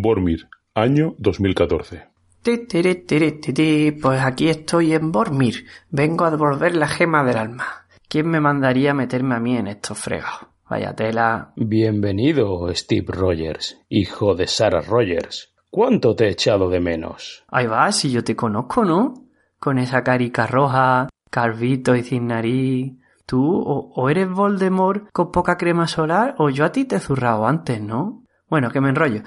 Bormir, año 2014. Pues aquí estoy en Bormir. Vengo a devolver la gema del alma. ¿Quién me mandaría meterme a mí en estos fregados? Vaya tela. Bienvenido, Steve Rogers, hijo de Sarah Rogers. ¿Cuánto te he echado de menos? Ahí va, si yo te conozco, ¿no? Con esa carica roja, calvito y sin nariz. Tú o, o, eres Voldemort con poca crema solar o yo a ti te he zurrado antes, ¿no? Bueno, que me enrollo.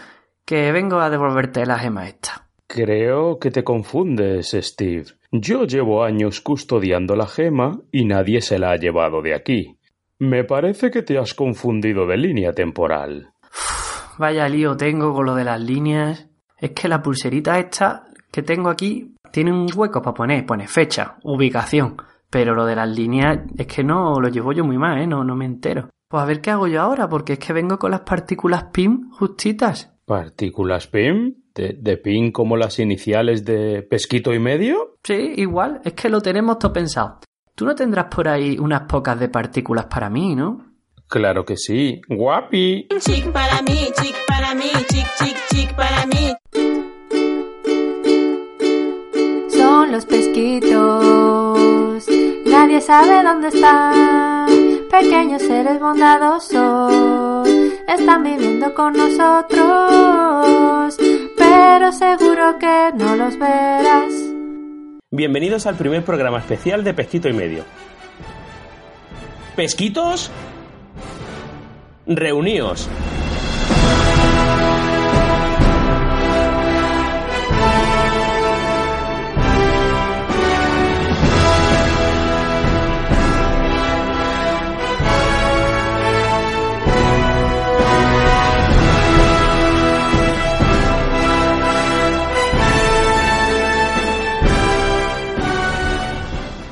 Que vengo a devolverte la gema esta. Creo que te confundes, Steve. Yo llevo años custodiando la gema y nadie se la ha llevado de aquí. Me parece que te has confundido de línea temporal. Uf, vaya lío tengo con lo de las líneas. Es que la pulserita esta que tengo aquí tiene un hueco para poner, pone fecha, ubicación. Pero lo de las líneas es que no lo llevo yo muy mal, ¿eh? No, no me entero. Pues a ver qué hago yo ahora, porque es que vengo con las partículas PIM justitas. ¿Partículas PIM? ¿De, ¿De, PIM como las iniciales de pesquito y medio? Sí, igual, es que lo tenemos todo pensado. Tú no tendrás por ahí unas pocas de partículas para mí, ¿no? Claro que sí, guapi. Chic para mí, chic para mí, chic, chic, chic para mí. Son los pesquitos, nadie sabe dónde están. Pequeños seres bondadosos están viviendo con nosotros, pero seguro que no los verás. Bienvenidos al primer programa especial de Pesquito y Medio. ¿Pesquitos? Reuníos.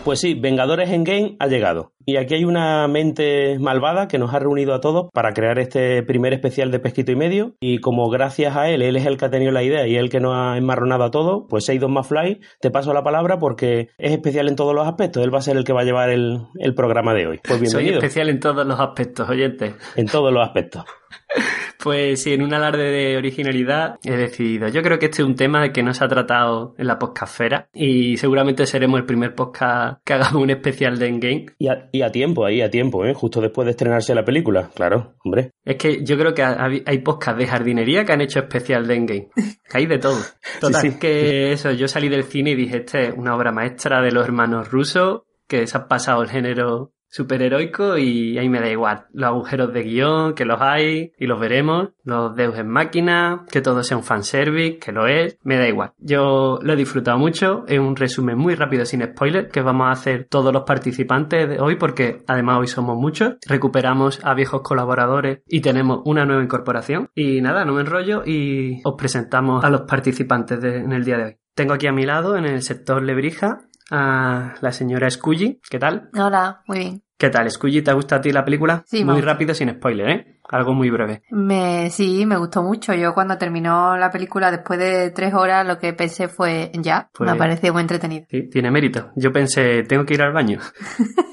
Pues sí, Vengadores en Game ha llegado. Y aquí hay una mente malvada que nos ha reunido a todos para crear este primer especial de Pesquito y Medio. Y como gracias a él, él es el que ha tenido la idea y él que nos ha enmarronado a todos, pues Seidon Mafly, te paso la palabra porque es especial en todos los aspectos. Él va a ser el que va a llevar el, el programa de hoy. Pues bienvenido. Soy especial en todos los aspectos, oyente. En todos los aspectos. Pues sí, en un alarde de originalidad he decidido. Yo creo que este es un tema que no se ha tratado en la podcastfera y seguramente seremos el primer podcast que hagamos un especial de Endgame. Y a, y a tiempo, ahí a tiempo, ¿eh? Justo después de estrenarse la película, claro, hombre. Es que yo creo que hay podcasts de jardinería que han hecho especial de Endgame. Que hay de todo. Total, sí, sí. que eso, yo salí del cine y dije, este es una obra maestra de los hermanos rusos que se ha pasado el género superheroico y ahí me da igual. Los agujeros de guion, que los hay y los veremos. Los deus en máquina, que todo sea un fanservice, que lo es. Me da igual. Yo lo he disfrutado mucho. Es un resumen muy rápido sin spoiler que vamos a hacer todos los participantes de hoy porque además hoy somos muchos. Recuperamos a viejos colaboradores y tenemos una nueva incorporación. Y nada, no me enrollo y os presentamos a los participantes de, en el día de hoy. Tengo aquí a mi lado en el sector Lebrija a la señora Scully. ¿Qué tal? Hola, muy bien. ¿Qué tal, Scully? ¿Te gusta a ti la película? Sí, Muy rápido, sin spoiler, ¿eh? Algo muy breve. Me, sí, me gustó mucho. Yo cuando terminó la película, después de tres horas, lo que pensé fue ya. Pues, me pareció muy entretenido. Sí, tiene mérito. Yo pensé, tengo que ir al baño.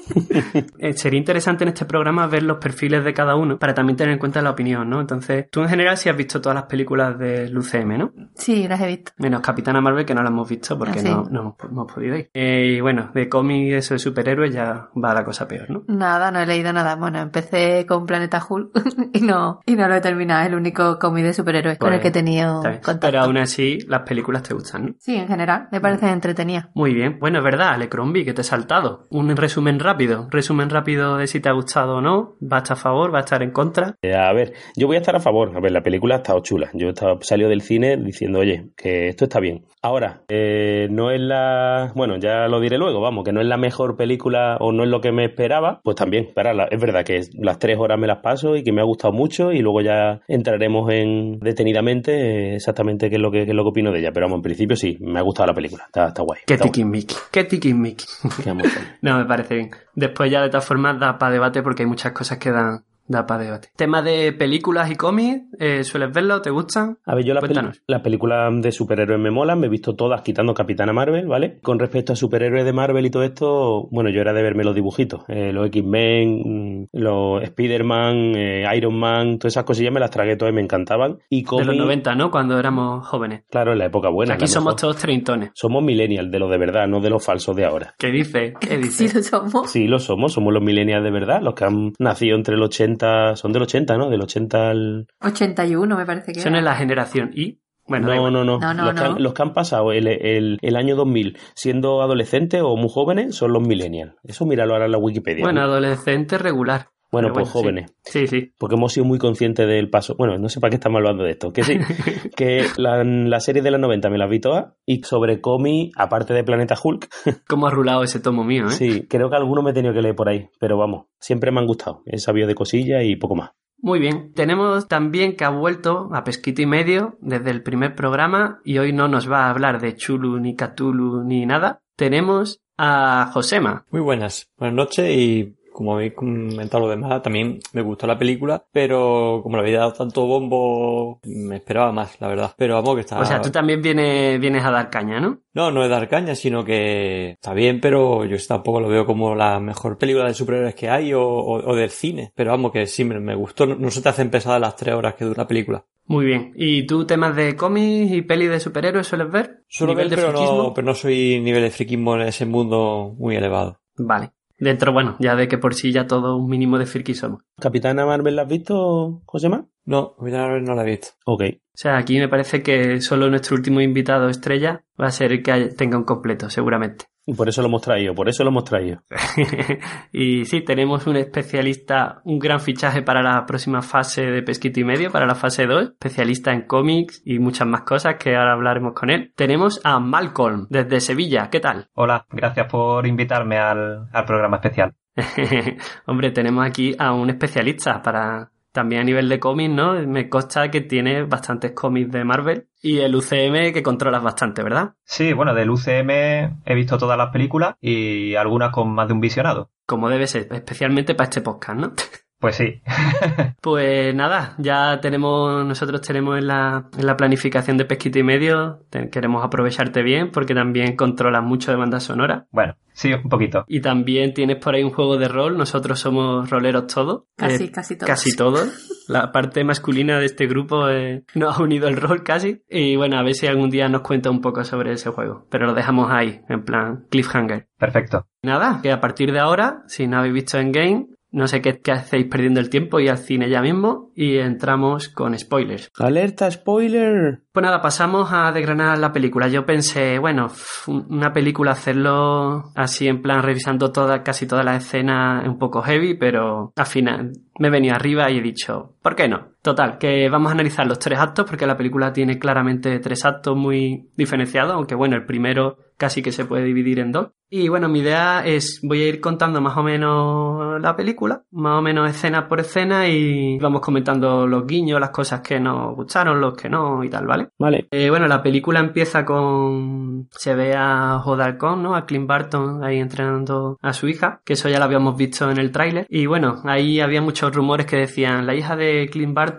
Sería interesante en este programa ver los perfiles de cada uno para también tener en cuenta la opinión, ¿no? Entonces, tú en general sí has visto todas las películas del UCM, ¿no? Sí, las he visto. Menos Capitana Marvel, que no las hemos visto porque ¿Ah, sí? no, no, no, hemos podido ir. Eh, y bueno, de cómic eso de superhéroes ya va la cosa peor, ¿no? Nada, no he leído nada. Bueno, empecé con Planeta Hulk y no, y no lo he terminado. Es el único cómic de superhéroes pues, con el que he tenido contacto. Pero aún así, las películas te gustan, ¿no? Sí, en general. Me parecen entretenidas. Muy bien. Bueno, es verdad, Alecrombie, que te he saltado. Un resumen rápido. Resumen rápido de si te ha gustado o no. ¿Va a estar a favor? ¿Va a estar en contra? Eh, a ver, yo voy a estar a favor. A ver, la película ha estado chula. Yo he estado, salió del cine diciendo, oye, que esto está bien. Ahora, eh, no es la... Bueno, ya lo diré luego, vamos, que no es la mejor película o no es lo que me esperaba. Pues también, pero es verdad que las tres horas me las paso y que me ha gustado mucho y luego ya entraremos en detenidamente exactamente qué es lo que, qué es lo que opino de ella. Pero vamos, en principio sí, me ha gustado la película. Está, está guay. Qué tiquismiqui. Qué tiquismiqui. no, me parece bien. Después ya de todas formas da para debate porque hay muchas cosas que dan da para debate. Tema de películas y cómics, eh, ¿sueles verlo? ¿Te gustan? A ver, yo las, películas de superhéroes me molan, me he visto todas quitando Capitana Marvel, ¿vale? Con respecto a superhéroes de Marvel y todo esto, bueno, yo era de verme los dibujitos, eh, los X-Men, mm, los Spider-Man, eh, Iron Man, todas esas cosillas me las tragué todas y me encantaban. Y De los 90, ¿no? Cuando éramos jóvenes. Claro, en la época buena. Aquí somos todos treintones. Somos millennials, de los de verdad, no de los falsos de ahora. ¿Qué dice? ¿Qué dice? Sí, lo somos. Sí, lo somos, somos los millennials de verdad, los que han nacido entre el 80, son del 80, ¿no? Del 80 al... 81 me parece que Son en la generación Y. Bueno, no, no, no, No, no, los, que no. han, los que han pasado el, el, el año 2000 siendo adolescentes o muy jóvenes son los millennials. Eso míralo ahora en la Wikipedia. Bueno, ¿no? adolescente regular. Bueno, pues jóvenes. Sí, sí. Porque hemos sido muy conscientes del paso. Bueno, no sé para qué estamos hablando de esto. Que sí, que la, la serie de los 90 me las vi todas. Y sobre cómic, aparte de Planeta Hulk, ¿Cómo ha rulado ese tomo mío, eh? sí, creo que alguno me he tenido que leer por ahí. Pero vamos, siempre me han gustado. He sabido de cosillas y poco más. Muy bien. Tenemos también que ha vuelto a Pesquito y Medio desde el primer programa y hoy no nos va a hablar de Chulu, ni Catulu, ni nada. Tenemos a Josema. Muy buenas, buenas noches y como habéis comentado lo demás, también me gustó la película, pero como le habéis dado tanto bombo, me esperaba más, la verdad. Pero vamos, que está... O sea, tú también vienes, vienes a dar caña, ¿no? No, no es dar caña, sino que está bien, pero yo tampoco lo veo como la mejor película de superhéroes que hay o, o- o del cine. Pero vamos, que sí, me, me gustó. No, no se te hacen pesadas las tres horas que dura la película. Muy bien. ¿Y tú temas de cómics y pelis de superhéroes sueles ver? Suelo ¿Nivel ver, de pero friquismo? no, pero no soy nivel de friquismo en ese mundo muy elevado. Vale. Dentro, bueno, ya de que por sí ya todo un mínimo de friki somos. ¿Capitana Marvel la has visto, Josema? No, mira, no la he visto. Ok. O sea, aquí me parece que solo nuestro último invitado estrella va a ser el que tenga un completo, seguramente. Y por eso lo hemos traído, por eso lo hemos traído. y sí, tenemos un especialista, un gran fichaje para la próxima fase de Pesquito y Medio, para la fase 2, especialista en cómics y muchas más cosas que ahora hablaremos con él. Tenemos a Malcolm, desde Sevilla, ¿qué tal? Hola, gracias por invitarme al, al programa especial. Hombre, tenemos aquí a un especialista para también a nivel de cómics, ¿no? Me consta que tiene bastantes cómics de Marvel y el UCM que controlas bastante, ¿verdad? Sí, bueno, del UCM he visto todas las películas y algunas con más de un visionado. Como debe ser, especialmente para este podcast, ¿no? Pues sí. Pues nada, ya tenemos, nosotros tenemos en la, en la planificación de Pesquito y Medio, te- queremos aprovecharte bien porque también controlas mucho de banda sonora. Bueno, sí, un poquito. Y también tienes por ahí un juego de rol, nosotros somos roleros todos. Casi, Eh, casi todos. Casi todos. La parte masculina de este grupo eh, nos ha unido el rol casi. Y bueno, a ver si algún día nos cuenta un poco sobre ese juego. Pero lo dejamos ahí, en plan cliffhanger. Perfecto. Nada, que a partir de ahora, si no habéis visto Endgame, no sé qué, qué hacéis perdiendo el tiempo y al cine ya mismo y entramos con spoilers. ¡Alerta, spoiler! Pues nada, pasamos a desgranar la película. Yo pensé, bueno, una película hacerlo así en plan revisando toda, casi todas las escenas es un poco heavy, pero al final me he venido arriba y he dicho, ¿por qué no? Total, que vamos a analizar los tres actos porque la película tiene claramente tres actos muy diferenciados, aunque bueno, el primero casi que se puede dividir en dos. Y bueno, mi idea es, voy a ir contando más o menos la película, más o menos escena por escena y vamos comentando los guiños, las cosas que nos gustaron, los que no y tal, ¿vale? Vale. Eh, bueno, la película empieza con... Se ve a Jodalcon, ¿no? A Clint Barton ahí entrenando a su hija, que eso ya lo habíamos visto en el tráiler. Y bueno, ahí había muchos rumores que decían, la hija de Clint Barton,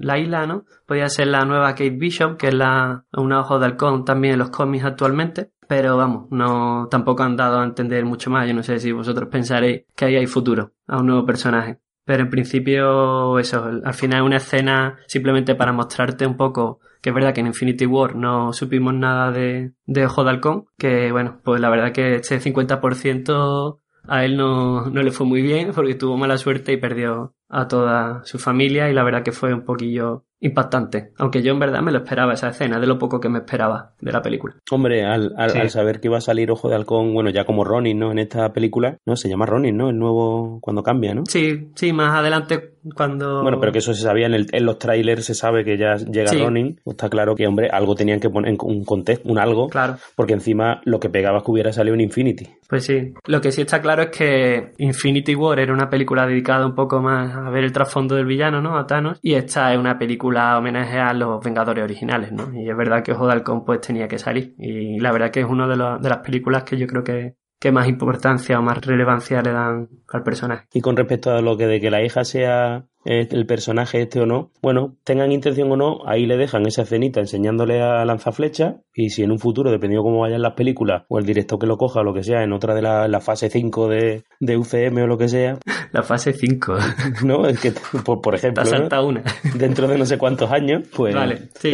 Laila, ¿no? Podía ser la nueva Kate Bishop, que es la una ojo de halcón también en los cómics actualmente. Pero vamos, no tampoco han dado a entender mucho más. Yo no sé si vosotros pensaréis que ahí hay futuro a un nuevo personaje. Pero en principio, eso, al final una escena simplemente para mostrarte un poco que es verdad que en Infinity War no supimos nada de, de Ojo de Halcón, que bueno, pues la verdad que este 50% a él no, no le fue muy bien porque tuvo mala suerte y perdió a toda su familia y la verdad que fue un poquillo impactante. Aunque yo en verdad me lo esperaba esa escena, de lo poco que me esperaba de la película. Hombre, al, al, Sí. al saber que iba a salir Ojo de Halcón, bueno, ya como Ronin, ¿no? En esta película, no, se llama Ronin, ¿no? El nuevo, cuando cambia, ¿no? Sí, sí, más adelante cuando... Bueno, pero que eso se sabía en, el- en los trailers, se sabe que ya llega Sí. Ronin. Pues Está claro que, hombre, algo tenían que poner en un contexto, un algo, Claro. porque encima lo que pegaba es que hubiera salido en Infinity. Pues sí, lo que sí está claro es que Infinity War era una película dedicada un poco más a ver el trasfondo del villano, ¿no? A Thanos. Y esta es una película homenaje a los Vengadores originales, ¿no? Y es verdad que Ojo de pues tenía que salir. Y la verdad que es una de, de las películas que yo creo que, qué más importancia o más relevancia le dan al personaje. Y con respecto a lo que de que la hija sea eh, el personaje este o no, bueno, tengan intención o no, ahí le dejan esa escenita enseñándole a lanzaflecha y si en un futuro, dependiendo cómo vayan las películas o el director que lo coja o lo que sea, en otra de la, fase 5 de, de, UCM o lo que sea. La fase 5. no, es que, por, ejemplo, una. dentro de no sé cuántos años, pues te,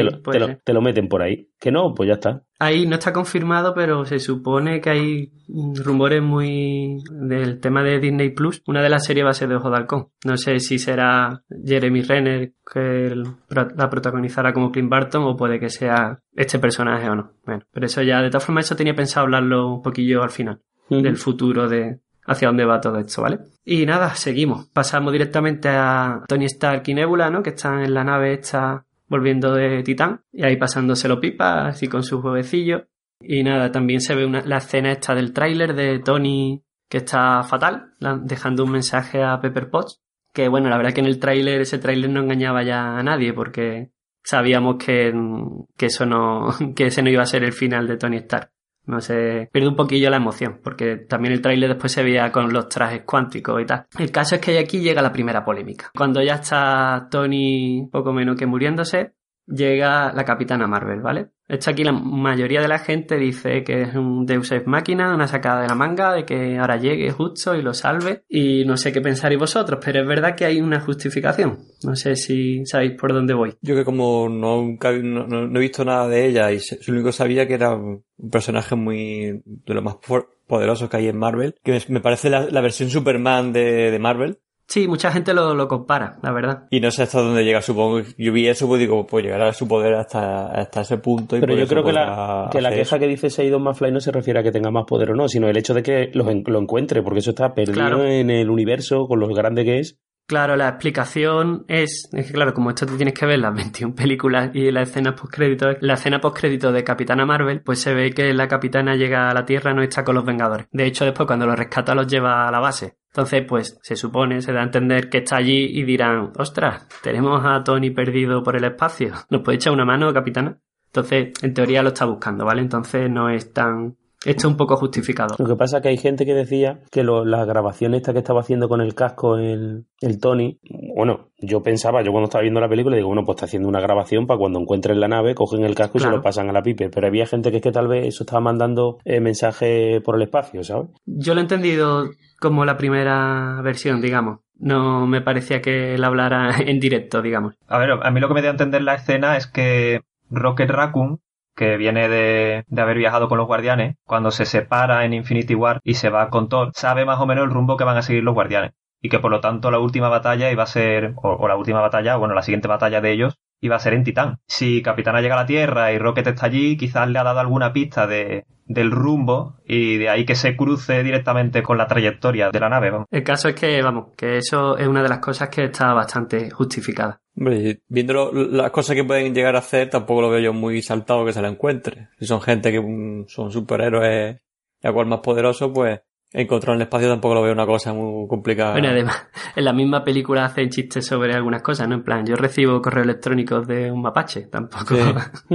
te lo meten por ahí. Que no, pues ya está. Ahí no está confirmado, pero se supone que hay rumores muy del tema de Disney Plus. Una de las series va a ser de Ojo de Halcón. No sé si será Jeremy Renner que la protagonizará como Clint Barton o puede que sea este personaje o no. Bueno, pero eso ya, de todas formas, eso tenía pensado hablarlo un poquillo al final. Del futuro de hacia dónde va todo esto, ¿vale? Y nada, seguimos. Pasamos directamente a Tony Stark y Nebula, ¿no? Que están en la nave esta volviendo de Titán y ahí pasándoselo pipa, así con sus huevecillos. Y nada, también se ve una, la escena esta del tráiler de Tony que está fatal, dejando un mensaje a Pepper Potts. Que bueno, la verdad que en el tráiler, ese tráiler no engañaba ya a nadie porque sabíamos que, que eso no, que ese no iba a ser el final de Tony Stark. No sé, pierde un poquillo la emoción, porque también el tráiler después se veía con los trajes cuánticos y tal. El caso es que aquí llega la primera polémica. Cuando ya está Tony poco menos que muriéndose, llega la Capitana Marvel, ¿vale? Esto aquí la mayoría de la gente dice que es un Deus Ex Máquina, una sacada de la manga, de que ahora llegue justo y lo salve. Y no sé qué pensaréis vosotros, pero es verdad que hay una justificación. No sé si sabéis por dónde voy. Yo que como no, no, he visto nada de ella y lo único que sabía que era un personaje muy de lo más poderosos que hay en Marvel, que me parece la, versión Superman de, de Marvel, Sí, mucha gente lo, lo, compara, la verdad. Y no sé hasta dónde llega, supongo. Yo vi eso, pues digo, pues llegará a su poder hasta, hasta ese punto. Y Pero yo creo que la, que la queja que dice Seidon Mafly no se refiere a que tenga más poder o no, sino el hecho de que lo, lo encuentre, porque eso está perdido en el universo con lo grande que es. Claro, la explicación es, es que claro, como esto te tienes que ver las 21 películas y la escena postcrédito, la escena postcrédito de Capitana Marvel, pues se ve que la capitana llega a la Tierra no está con los Vengadores. De hecho, después cuando los rescata los lleva a la base. Entonces, pues se supone, se da a entender que está allí y dirán, ostras, tenemos a Tony perdido por el espacio. ¿Nos puede echar una mano, capitana? Entonces, en teoría lo está buscando, ¿vale? Entonces no es tan esto es un poco justificado. Lo que pasa es que hay gente que decía que lo, la grabación esta que estaba haciendo con el casco el, el Tony, bueno, yo pensaba, yo cuando estaba viendo la película, digo, bueno, pues está haciendo una grabación para cuando encuentren la nave, cogen el casco y se lo pasan a la pipe. Pero había gente que es que tal vez eso estaba mandando eh, mensaje por el espacio, ¿sabes? Yo lo he entendido como la primera versión, digamos. No me parecía que él hablara en directo, digamos. A ver, a mí lo que me dio a entender la escena es que Rocket Raccoon que viene de, de, haber viajado con los guardianes, cuando se separa en Infinity War y se va con Thor, sabe más o menos el rumbo que van a seguir los guardianes. Y que por lo tanto la última batalla iba a ser, o, la última batalla, bueno, la siguiente batalla de ellos, iba a ser en Titán. Si Capitana llega a la Tierra y Rocket está allí, quizás le ha dado alguna pista de, del rumbo y de ahí que se cruce directamente con la trayectoria de la nave. El caso es que, vamos, que eso es una de las cosas que está bastante justificada. Hombre, viendo las cosas que pueden llegar a hacer, tampoco lo veo yo muy saltado que se la encuentre. Si son gente que mm, son superhéroes y a cual más poderoso, pues Encontrar en el espacio tampoco lo veo una cosa muy complicada. Bueno, además, en la misma película hacen chistes sobre algunas cosas, ¿no? En plan, yo recibo correos electrónicos de un mapache, tampoco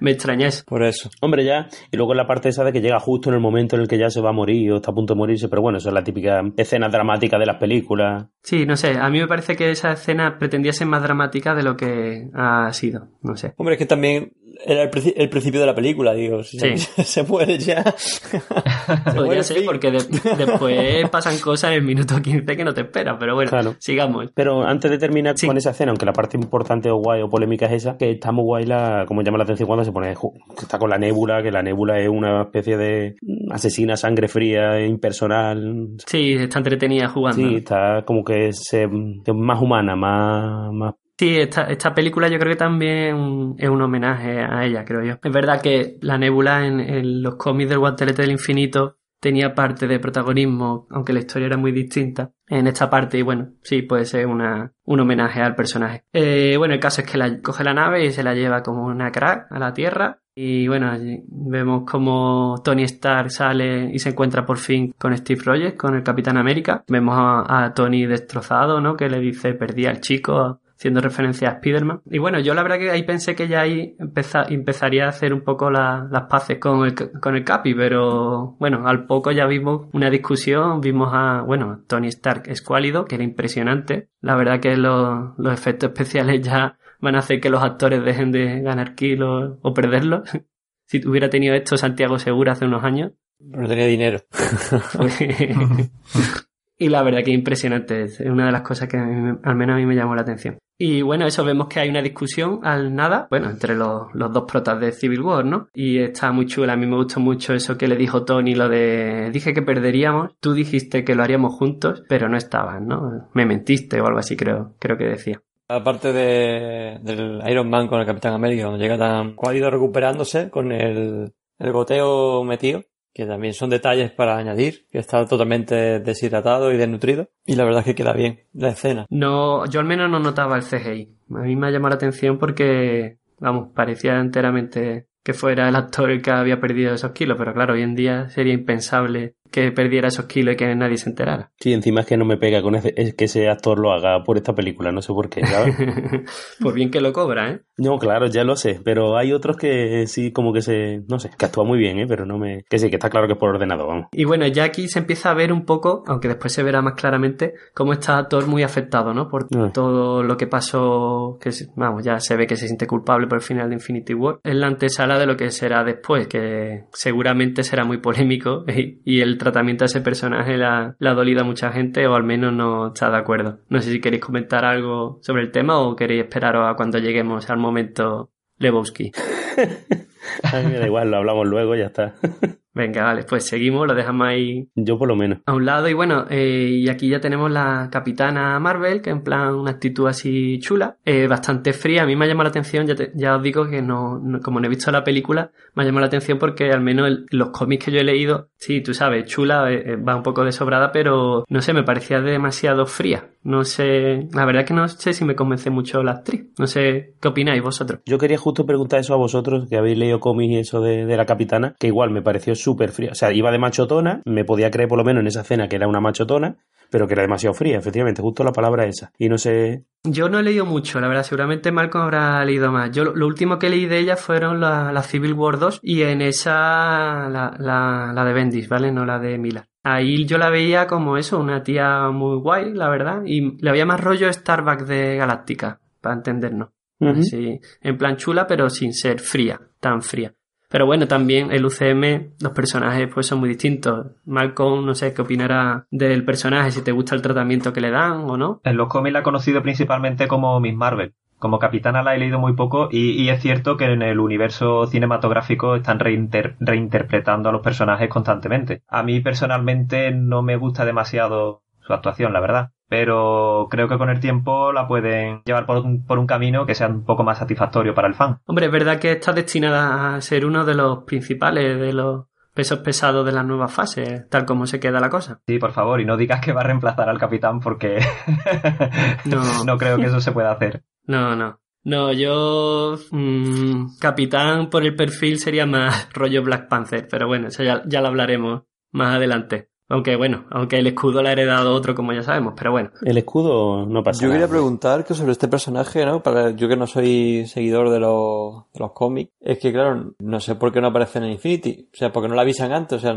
me extrañas. Por eso. Hombre, ya, y luego la parte esa de que llega justo en el momento en el que ya se va a morir o está a punto de morirse, pero bueno, eso es la típica escena dramática de las películas. Sí, no sé, a mí me parece que esa escena pretendía ser más dramática de lo que ha sido, no sé. Hombre, es que también era el, principio de la película, digo. Si sí. se, muere ya. Podría ser, porque después pasan cosas en el minuto 15 que no te esperas, pero bueno, sigamos. Pero antes de terminar con esa escena, aunque la parte importante o guay o polémica es esa, que está muy guay la, como llama la atención cuando se pone, está con la nébula, que la nébula es una especie de asesina sangre fría, impersonal. Sí, está entretenida jugando. Sí, está como que es, más humana, más, más Sí, esta, esta película yo creo que también es un homenaje a ella, creo yo. Es verdad que la Nebula en, los cómics del Guantelete del Infinito tenía parte de protagonismo, aunque la historia era muy distinta en esta parte y bueno, sí, puede ser una, un homenaje al personaje. Eh, bueno, el caso es que la, coge la nave y se la lleva como una crack a la Tierra y bueno, vemos como Tony Stark sale y se encuentra por fin con Steve Rogers, con el Capitán América. Vemos a, a Tony destrozado, ¿no? Que le dice, perdí al chico, haciendo referencia a Spider-Man. Y bueno, yo la verdad que ahí pensé que ya ahí empezaría a hacer un poco las paces con el, con el Capi, pero bueno, al poco ya vimos una discusión, vimos a, bueno, Tony Stark escuálido, que era impresionante. La verdad que los, los efectos especiales ya van a hacer que los actores dejen de ganar kilos o perderlos. si hubiera tenido esto Santiago Segura hace unos años. No tenía dinero. y la verdad que impresionante. Es una de las cosas que al menos a mí me llamó la atención. Y bueno, eso vemos que hay una discusión al nada, bueno, entre los, dos protas de Civil War, ¿no? Y está muy chula, a mí me gustó mucho eso que le dijo Tony, lo de, dije que perderíamos, tú dijiste que lo haríamos juntos, pero no estabas, ¿no? Me mentiste o algo así creo, creo que decía. Aparte de, del Iron Man con el Capitán América, llega tan ido recuperándose con el, el goteo metido, que también son detalles para añadir, que está totalmente deshidratado y desnutrido. Y la verdad es que queda bien la escena. No, yo al menos no notaba el CGI. A mí me ha llamado la atención porque, vamos, parecía enteramente que fuera el actor el que había perdido esos kilos, pero claro, hoy en día sería impensable que perdiera esos kilos y que nadie se enterara. Sí, encima es que no me pega con ese, es que ese actor lo haga por esta película, no sé por qué, ¿sabes? pues bien que lo cobra, ¿eh? No, claro, ya lo sé, pero hay otros que sí como que se, no sé, que actúa muy bien, ¿eh? Pero no me, que sí, que está claro que es por ordenado, vamos. Y bueno, ya aquí se empieza a ver un poco, aunque después se verá más claramente, cómo está actor muy afectado, ¿no? Por ah. todo lo que pasó, que vamos, ya se ve que se siente culpable por el final de Infinity War, en la antesala de lo que será después, que seguramente será muy polémico y el tratamiento de ese personaje la, ha dolido a mucha gente o al menos no está de acuerdo. No sé si queréis comentar algo sobre el tema o queréis esperaros a cuando lleguemos al momento Lebowski. a mí me da igual, lo hablamos luego, ya está. Venga, vale, pues seguimos, lo dejamos ahí. Yo por lo menos. A un lado, y bueno, eh, y aquí ya tenemos la capitana Marvel, que en plan una actitud así chula, eh, bastante fría. A mí me ha llamado la atención, ya, ya os digo que no, como no he visto la película, me ha llamado la atención porque al menos los cómics que yo he leído, sí, tú sabes, chula, eh, va un poco desobrada, pero no sé, me parecía demasiado fría. No sé, la verdad que no sé si me convence mucho la actriz. No sé, ¿qué opináis vosotros? Yo quería justo preguntar eso a vosotros, que habéis leído cómics y eso de, de la capitana, que igual me pareció súper fría. O sea, iba de machotona, me podía creer por lo menos en esa escena que era una machotona, pero que era demasiado fría, efectivamente, justo la palabra esa. Y no sé. Yo no he leído mucho, la verdad, seguramente Malcolm habrá leído más. Yo lo, último que leí de ella fueron la, Civil War 2 y en esa la, la, la de Bendis, ¿vale? No la de Mila. Ahí yo la veía como eso, una tía muy guay, la verdad, y le había más rollo Starbucks de Galáctica, para entendernos. En plan chula, pero sin ser fría, tan fría. Pero bueno, también el UCM, los personajes pues son muy distintos. Malcolm, no sé qué opinará del personaje, si te gusta el tratamiento que le dan o no. En los cómics la he conocido principalmente como Miss Marvel. Como capitana la he leído muy poco y, es cierto que en el universo cinematográfico están reinterpretando a los personajes constantemente. A mí personalmente no me gusta demasiado su actuación, la verdad pero creo que con el tiempo la pueden llevar por un, por un, camino que sea un poco más satisfactorio para el fan. Hombre, es verdad que está destinada a ser uno de los principales de los pesos pesados de la nueva fase, tal como se queda la cosa. Sí, por favor, y no digas que va a reemplazar al capitán porque no. no creo que eso se pueda hacer. No, no. No, yo mmm, capitán por el perfil sería más rollo Black Panther, pero bueno, eso ya, ya lo hablaremos más adelante. Aunque bueno, aunque el escudo lo ha heredado otro, como ya sabemos, pero bueno. El escudo no pasa Yo quería preguntar que sobre este personaje, ¿no? Para yo que no soy seguidor de los, de los cómics, es que claro, no sé por qué no aparece en Infinity. O sea, porque no la avisan antes. O sea,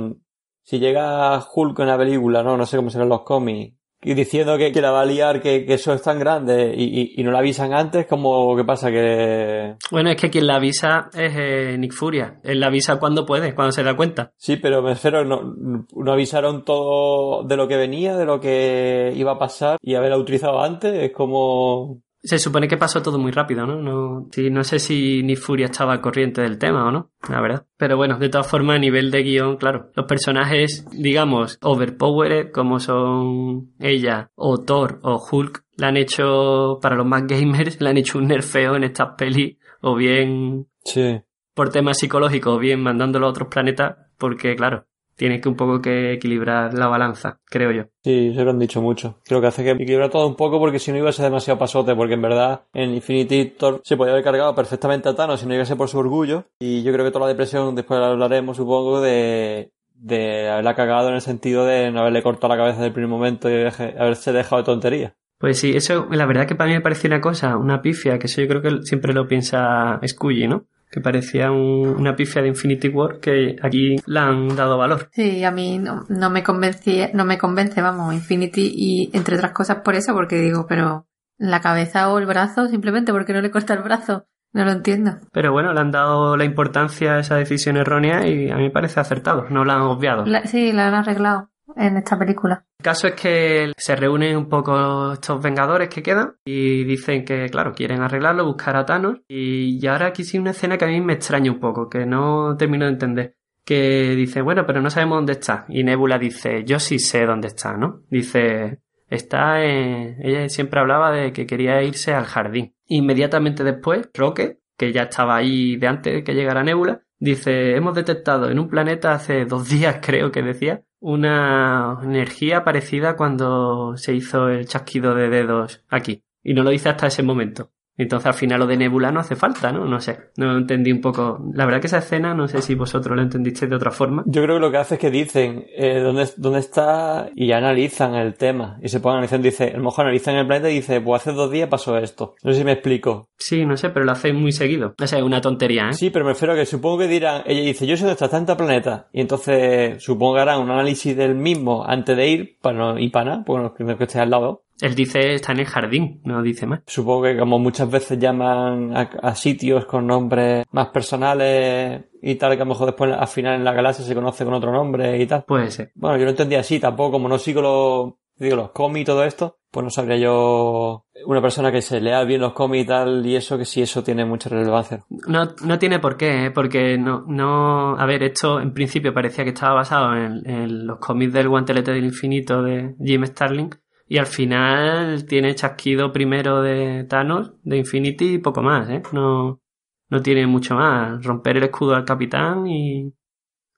si llega Hulk en la película, ¿no? No sé cómo serán los cómics y diciendo que, que, la va a liar, que, eso es tan grande y, y, no la avisan antes, como que pasa que... Bueno, es que quien la avisa es eh, Nick Furia. Él la avisa cuando puede, cuando se da cuenta. Sí, pero me espero, no, no avisaron todo de lo que venía, de lo que iba a pasar y haberla utilizado antes. Es como... Se supone que pasó todo muy rápido, ¿no? No, sí, no sé si ni Furia estaba al corriente del tema o no, la verdad. Pero bueno, de todas formas, a nivel de guion, claro, los personajes, digamos, overpowered, como son ella, o Thor, o Hulk, la han hecho, para los más gamers, le han hecho un nerfeo en estas pelis, o bien... Sí. Por temas psicológicos, o bien mandándolo a otros planetas, porque claro, tiene que un poco que equilibrar la balanza, creo yo. Sí, se lo han dicho mucho. Creo que hace que equilibrar todo un poco porque si no iba a ser demasiado pasote, porque en verdad en Infinity Thor se podía haber cargado perfectamente a Thanos si no iba a ser por su orgullo. Y yo creo que toda la depresión, después hablaremos, supongo, de, de haberla cagado en el sentido de no haberle cortado la cabeza desde el primer momento y haberse dejado de tontería. Pues sí, eso la verdad que para mí me pareció una cosa, una pifia, que eso yo creo que siempre lo piensa Scully, ¿no? Que parecía una pifia de Infinity War que aquí le han dado valor. Sí, a mí no, no me convence, no me convence, vamos, Infinity y entre otras cosas por eso, porque digo, pero la cabeza o el brazo, simplemente porque no le corta el brazo. No lo entiendo. Pero bueno, le han dado la importancia a esa decisión errónea y a mí me parece acertado. No la han obviado. sí, la han arreglado en esta película. El caso es que se reúnen un poco estos Vengadores que quedan y dicen que, claro, quieren arreglarlo, buscar a Thanos. Y, ahora aquí sí una escena que a mí me extraña un poco, que no termino de entender. Que dice, bueno, pero no sabemos dónde está. Y Nebula dice, yo sí sé dónde está, ¿no? Dice, está en... Ella siempre hablaba de que quería irse al jardín. Inmediatamente después, Rocket, que ya estaba ahí de antes de que llegara Nebula, dice, hemos detectado en un planeta hace dos días, creo que decía, una energía parecida cuando se hizo el chasquido de dedos aquí. Y no lo hice hasta ese momento. Entonces al final lo de Nebula no hace falta, ¿no? No sé, no entendí un poco. La verdad que esa escena, no sé si vosotros lo entendisteis de otra forma. Yo creo que lo que hace es que dicen eh, dónde, dónde está y analizan el tema. Y se ponen a analizar, dice, a lo mejor analizan el planeta y dice, pues hace dos días pasó esto. No sé si me explico. Sí, no sé, pero lo hacen muy seguido. O sea, es una tontería, ¿eh? Sí, pero me refiero a que supongo que dirán, ella dice, yo sé dónde está tanto planeta. Y entonces supongo que harán un análisis del mismo antes de ir, para no ir para nada, porque no que esté al lado. Él dice está en el jardín, no dice más. Supongo que como muchas veces llaman a, sitios con nombres más personales y tal, que a lo mejor después al final en la galaxia se conoce con otro nombre y tal. Puede ser. Bueno, yo lo entendía así, tampoco como no sigo los, digo, los cómics y todo esto, pues no sabría yo una persona que se lea bien los cómics y tal y eso que sí eso tiene mucha relevancia. No, no tiene por qué, ¿eh? porque no, no, a ver, esto en principio parecía que estaba basado en, en los cómics del guantelete del infinito de Jim Starling y al final tiene chasquido primero de Thanos, de Infinity y poco más, ¿eh? No, no tiene mucho más. Romper el escudo al capitán y,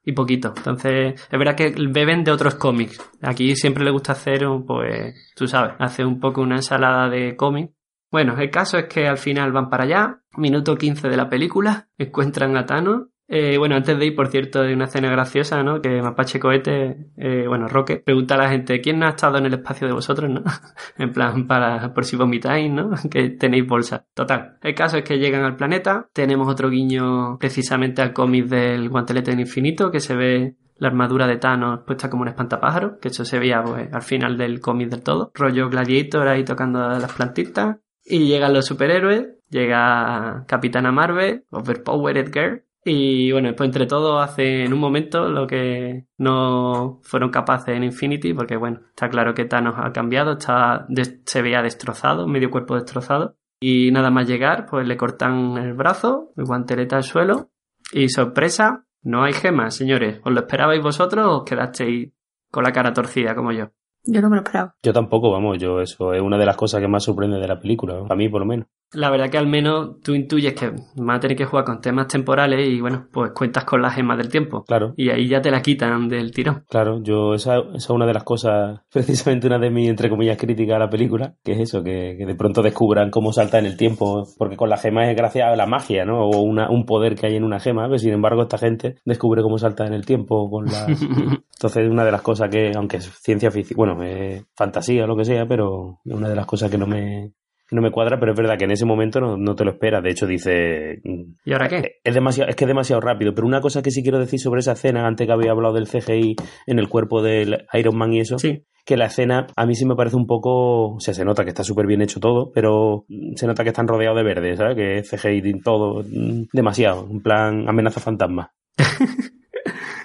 y poquito. Entonces, es verdad que beben de otros cómics. Aquí siempre le gusta hacer, pues, tú sabes, hace un poco una ensalada de cómics. Bueno, el caso es que al final van para allá, minuto 15 de la película, encuentran a Thanos eh, bueno, antes de ir, por cierto, hay una escena graciosa, ¿no? Que Mapache Cohete, eh, bueno, Roque, pregunta a la gente, ¿quién ha estado en el espacio de vosotros, no? en plan, para, por si vomitáis, ¿no? que tenéis bolsa. Total. El caso es que llegan al planeta, tenemos otro guiño precisamente al cómic del guantelete del infinito, que se ve la armadura de Thanos puesta como un espantapájaro, que eso se veía pues, al final del cómic del todo. Rollo Gladiator ahí tocando las plantitas. Y llegan los superhéroes, llega Capitana Marvel, Overpowered Girl, y bueno, pues entre todos hace en un momento lo que no fueron capaces en Infinity, porque bueno, está claro que Thanos ha cambiado, está, se veía destrozado, medio cuerpo destrozado. Y nada más llegar, pues le cortan el brazo, el guanteleta al suelo. Y sorpresa, no hay gemas, señores. ¿Os lo esperabais vosotros o os quedasteis con la cara torcida como yo? Yo no me lo esperaba. Yo tampoco, vamos, yo eso es una de las cosas que más sorprende de la película, a mí por lo menos. La verdad que al menos tú intuyes que van a tener que jugar con temas temporales y bueno, pues cuentas con las gemas del tiempo. Claro. Y ahí ya te la quitan del tirón. Claro, yo esa, esa es una de las cosas, precisamente una de mis, entre comillas, críticas a la película, que es eso, que, de pronto descubran cómo salta en el tiempo, porque con la gema es gracias a la magia, ¿no? O una, un poder que hay en una gema, pero sin embargo esta gente descubre cómo salta en el tiempo con la... Entonces una de las cosas que, aunque es ciencia ficción, bueno, es fantasía o lo que sea, pero una de las cosas que no me, no me cuadra, pero es verdad que en ese momento no, te lo esperas. De hecho, dice. ¿Y ahora qué? Es, demasiado, es que es demasiado rápido. Pero una cosa que sí quiero decir sobre esa escena, antes que había hablado del CGI en el cuerpo del Iron Man y eso. Que la escena a mí sí me parece un poco. O sea, se nota que está súper bien hecho todo, pero se nota que están rodeados de verde, ¿sabes? Que es CGI todo. Mm, demasiado. En plan, amenaza fantasma.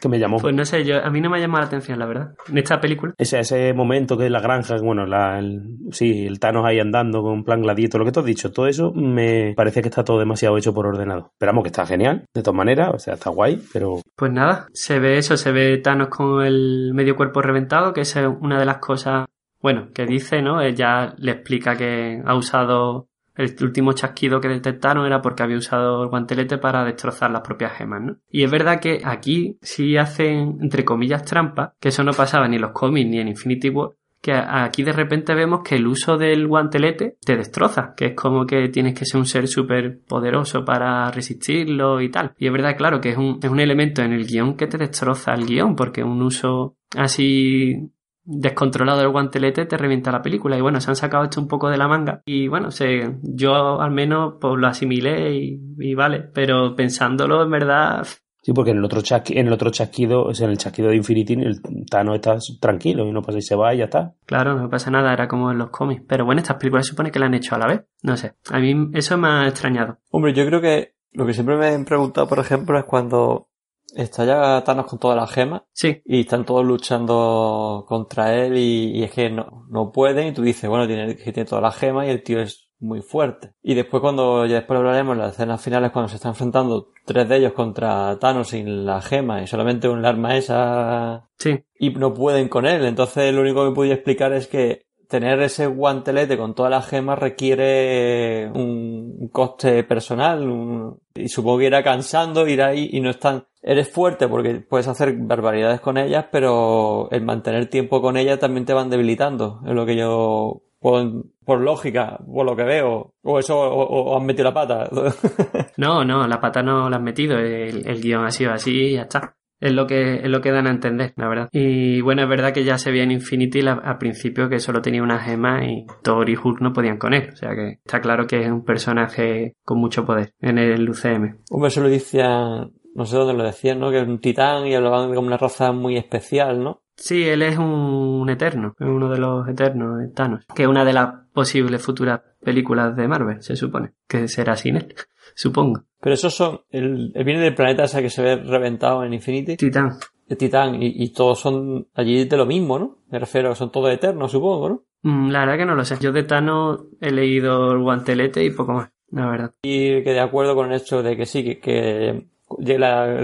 me llamó. Pues no sé, yo, a mí no me ha llamado la atención, la verdad, en esta película. Ese, ese momento que es la granja, bueno, la, el, sí, el Thanos ahí andando con plan gladito, lo que tú has dicho, todo eso me parece que está todo demasiado hecho por ordenado. Esperamos que está genial, de todas maneras, o sea, está guay, pero... Pues nada, se ve eso, se ve Thanos con el medio cuerpo reventado, que es una de las cosas, bueno, que dice, ¿no? Ella le explica que ha usado el último chasquido que detectaron era porque había usado el guantelete para destrozar las propias gemas, ¿no? Y es verdad que aquí sí hacen, entre comillas, trampa, que eso no pasaba ni en los cómics ni en Infinity War, que aquí de repente vemos que el uso del guantelete te destroza, que es como que tienes que ser un ser súper poderoso para resistirlo y tal. Y es verdad, claro, que es un, es un elemento en el guion que te destroza el guion, porque un uso así descontrolado el guantelete te revienta la película. Y bueno, se han sacado esto un poco de la manga. Y bueno, se, yo al menos pues lo asimilé y, y vale. Pero pensándolo, en verdad, Sí, porque en el otro chasqui- en el otro chasquido, o sea, en el chasquido de Infinity, el Thanos está tranquilo y no pasa y se va y ya está. Claro, no pasa nada, era como en los cómics. Pero bueno, estas películas se supone que la han hecho a la vez. No sé, a mí eso me ha extrañado. Hombre, yo creo que lo que siempre me han preguntado, por ejemplo, es cuando está ya Thanos con todas las gemas Sí, y están todos luchando contra él y, y es que no, no pueden y tú dices, bueno, tiene, que tiene todas las gemas y el tío es muy fuerte. Y después cuando, ya después hablaremos las escenas finales cuando se están enfrentando tres de ellos contra Thanos sin la gema y solamente un arma esa sí, y no pueden con él. Entonces lo único que podía explicar es que tener ese guantelete con todas las gemas requiere un coste personal un- y supongo que irá cansando, ir ahí y no están... Eres fuerte porque puedes hacer barbaridades con ellas, pero el mantener tiempo con ellas también te van debilitando. Es lo que yo... Por, por lógica, por lo que veo. O eso, o, o han metido la pata. No, no, la pata no la han metido, el, el guion ha sido así y ya está. Es lo que es lo que dan a entender, la verdad. Y bueno, es verdad que ya se veía en Infinity la- al principio que solo tenía una gema y Thor y Hulk no podían con él. O sea que está claro que es un personaje con mucho poder en el UCM. Hombre, eso lo decían, no sé dónde lo decían, ¿no? Que es un titán y hablaban de como una raza muy especial, ¿no? Sí, él es un eterno, es uno de los eternos de Thanos, que es una de las posibles futuras películas de Marvel, se supone, que será sin él, supongo. Pero esos son, el, el viene del planeta ese que se ve reventado en Infinity, Titán. el titán, y, y todos son allí de lo mismo, ¿no? Me refiero, son todos eternos, supongo, ¿no? Mm, La verdad que no lo sé. Yo de Thanos he leído el guantelete y poco más, la verdad. Y que de acuerdo con el hecho de que sí, que, que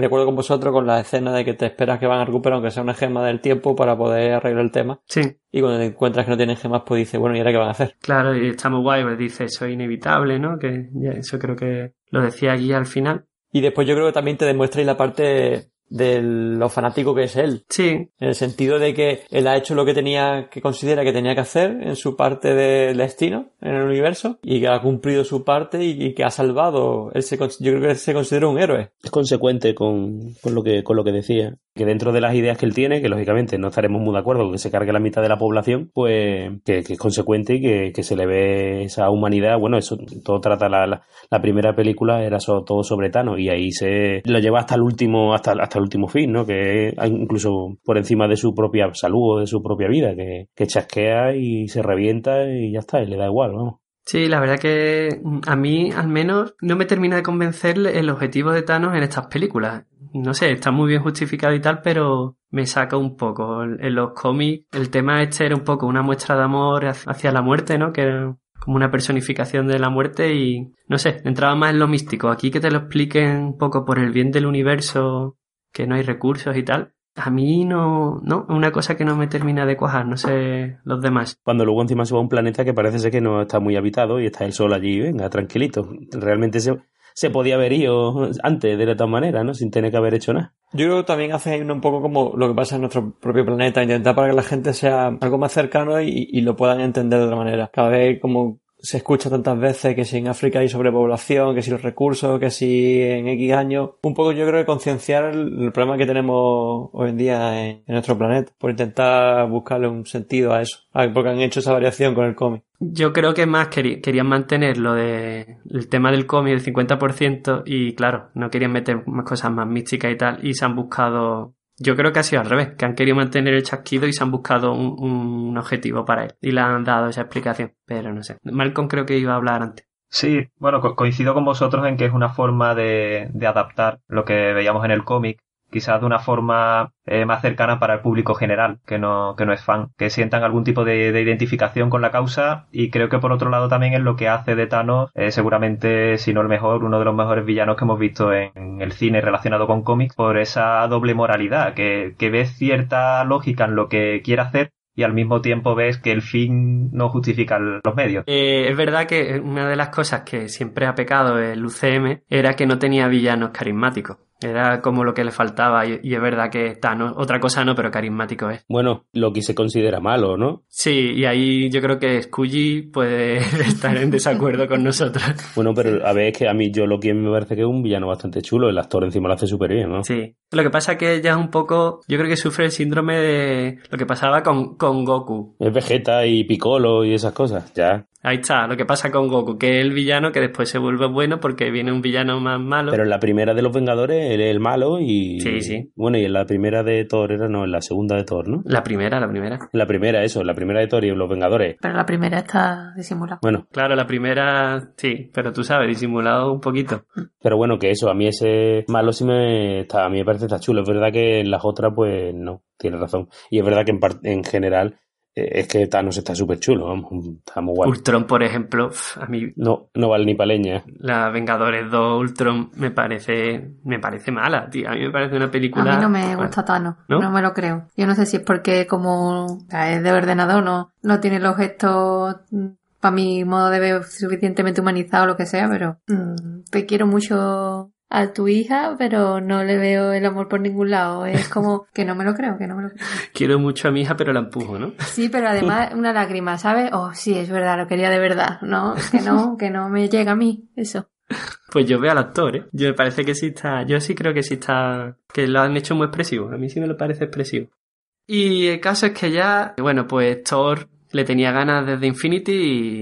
acuerdo con vosotros con la escena de que te esperas que van a recuperar aunque sea una gema del tiempo para poder arreglar el tema. Sí, Y cuando te encuentras que no tienen gemas, pues dices, bueno, ¿y ahora qué van a hacer? claro, y está muy guay, pues dice, eso es inevitable, ¿no? Que ya, eso creo que lo decía aquí al final. Y después yo creo que también te demuestra la parte de lo fanático que es él. Sí, En el sentido de que él ha hecho lo que tenía, que considera que tenía que hacer en su parte del destino, en el universo, y que ha cumplido su parte y, y que ha salvado. Él se, cons- yo creo que él se considera un héroe. Es consecuente con, con lo que, con lo que decía. Que dentro de las ideas que él tiene, que lógicamente no estaremos muy de acuerdo con que se cargue la mitad de la población, pues que, que es consecuente y que, que se le ve esa humanidad. Bueno, eso todo trata la, la, la primera película, era so- todo sobre Thanos, y ahí se lo lleva hasta el último, hasta, hasta último fin, ¿no? Que incluso por encima de su propia salud o de su propia vida, que, que chasquea y se revienta y ya está, y le da igual, vamos. Sí, la verdad que mm, a mí al menos no me termina de convencer el objetivo de Thanos en estas películas. No sé, está muy bien justificado y tal, pero me saca un poco. En los cómics el tema este era un poco una muestra de amor hacia la muerte, ¿no? Que era como una personificación de la muerte y no sé, entraba más en lo místico. Aquí que te lo expliquen un poco por el bien del universo, que no hay recursos y tal. A mí no, no, una cosa que no me termina de cuajar, no sé los demás. Cuando luego encima se va a un planeta que parece ser que no está muy habitado y está el sol allí, venga, tranquilito. Realmente se, se podía haber ido antes de tal manera, ¿no? Sin tener que haber hecho nada. Yo creo que también hace un poco como lo que pasa en nuestro propio planeta, intentar para que la gente sea algo más cercano y, y lo puedan entender de otra manera. Cada vez como se escucha tantas veces que si en África hay sobrepoblación, que si los recursos, que si en X años, un poco yo creo que concienciar el, problema que tenemos hoy en día en, nuestro planeta, por intentar buscarle un sentido a eso, Ah, porque han hecho esa variación con el cómic. Yo creo que más querían mantener lo de el tema del cómic, el 50%, y claro, no querían meter más cosas más místicas y tal, y se han buscado, yo creo que ha sido al revés, que han querido mantener el chasquido y se han buscado un, objetivo para él, y le han dado esa explicación, pero no sé. Malcolm creo que iba a hablar antes. Sí, bueno, co- coincido con vosotros en que es una forma de, de adaptar lo que veíamos en el cómic, quizás de una forma eh, más cercana para el público general, que no, que no es fan, que sientan algún tipo de, de identificación con la causa y creo que por otro lado también es lo que hace de Thanos eh, seguramente, si no el mejor, uno de los mejores villanos que hemos visto en, en el cine relacionado con cómics por esa doble moralidad, que, que ves cierta lógica en lo que quiere hacer y al mismo tiempo ves que el fin no justifica los medios. Eh, es verdad que una de las cosas que siempre ha pecado el UCM era que no tenía villanos carismáticos. Era como lo que le faltaba y, y es verdad que Thanos, otra cosa no, pero carismático es. Bueno, lo que se considera malo, ¿no? Sí, y ahí yo creo que Scully puede estar en desacuerdo con nosotros. Bueno, pero a ver, es que a mí yo lo que me parece que es un villano bastante chulo. El actor encima lo hace súper bien, ¿no? Sí. Lo que pasa que ella es un poco, yo creo que sufre el síndrome de lo que pasaba con, con Goku. Es Vegeta y Piccolo y esas cosas, ya. Ahí está, lo que pasa con Goku, que es el villano que después se vuelve bueno porque viene un villano más malo. Pero en la primera de los Vengadores él es el malo y... Sí, sí. Bueno, y en la primera de Thor era, no, en la segunda de Thor, ¿no? La primera, la primera. La primera, eso, en la primera de Thor y los Vengadores. Pero la primera está disimulada. Bueno, Claro, la primera, sí, pero tú sabes, disimulado un poquito. pero bueno, que eso, a mí ese malo sí me está, a mí me parece que está chulo. Es verdad que en las otras, pues no, tiene razón. Y es verdad que en, par- en general es que Thanos está súper chulo, vamos, está muy guay. Ultron, por ejemplo, a mí No, no vale ni pa' leña. la Vengadores 2 Ultron me parece, me parece mala, tío. A mí me parece una A película... mí no me gusta Thanos, ¿No? ¿No? me lo creo. Yo no sé si es porque como es de ordenador, no, no tiene los gestos para mi modo de ver suficientemente humanizado o lo que sea, pero mm, te quiero mucho a tu hija, pero no le veo el amor por ningún lado. Es como que no me lo creo, que no me lo creo. Quiero mucho a mi hija, pero la empujo, ¿no? Sí, pero además una lágrima, ¿sabes? Oh, sí, es verdad, lo quería de verdad. No, que no, que no me llega a mí, eso. Pues yo veo al actor, ¿eh? Yo me parece que sí está... Yo sí creo que sí está... Que lo han hecho muy expresivo. A mí sí me lo parece expresivo. Y el caso es que ya... Bueno, pues Thor le tenía ganas desde Infinity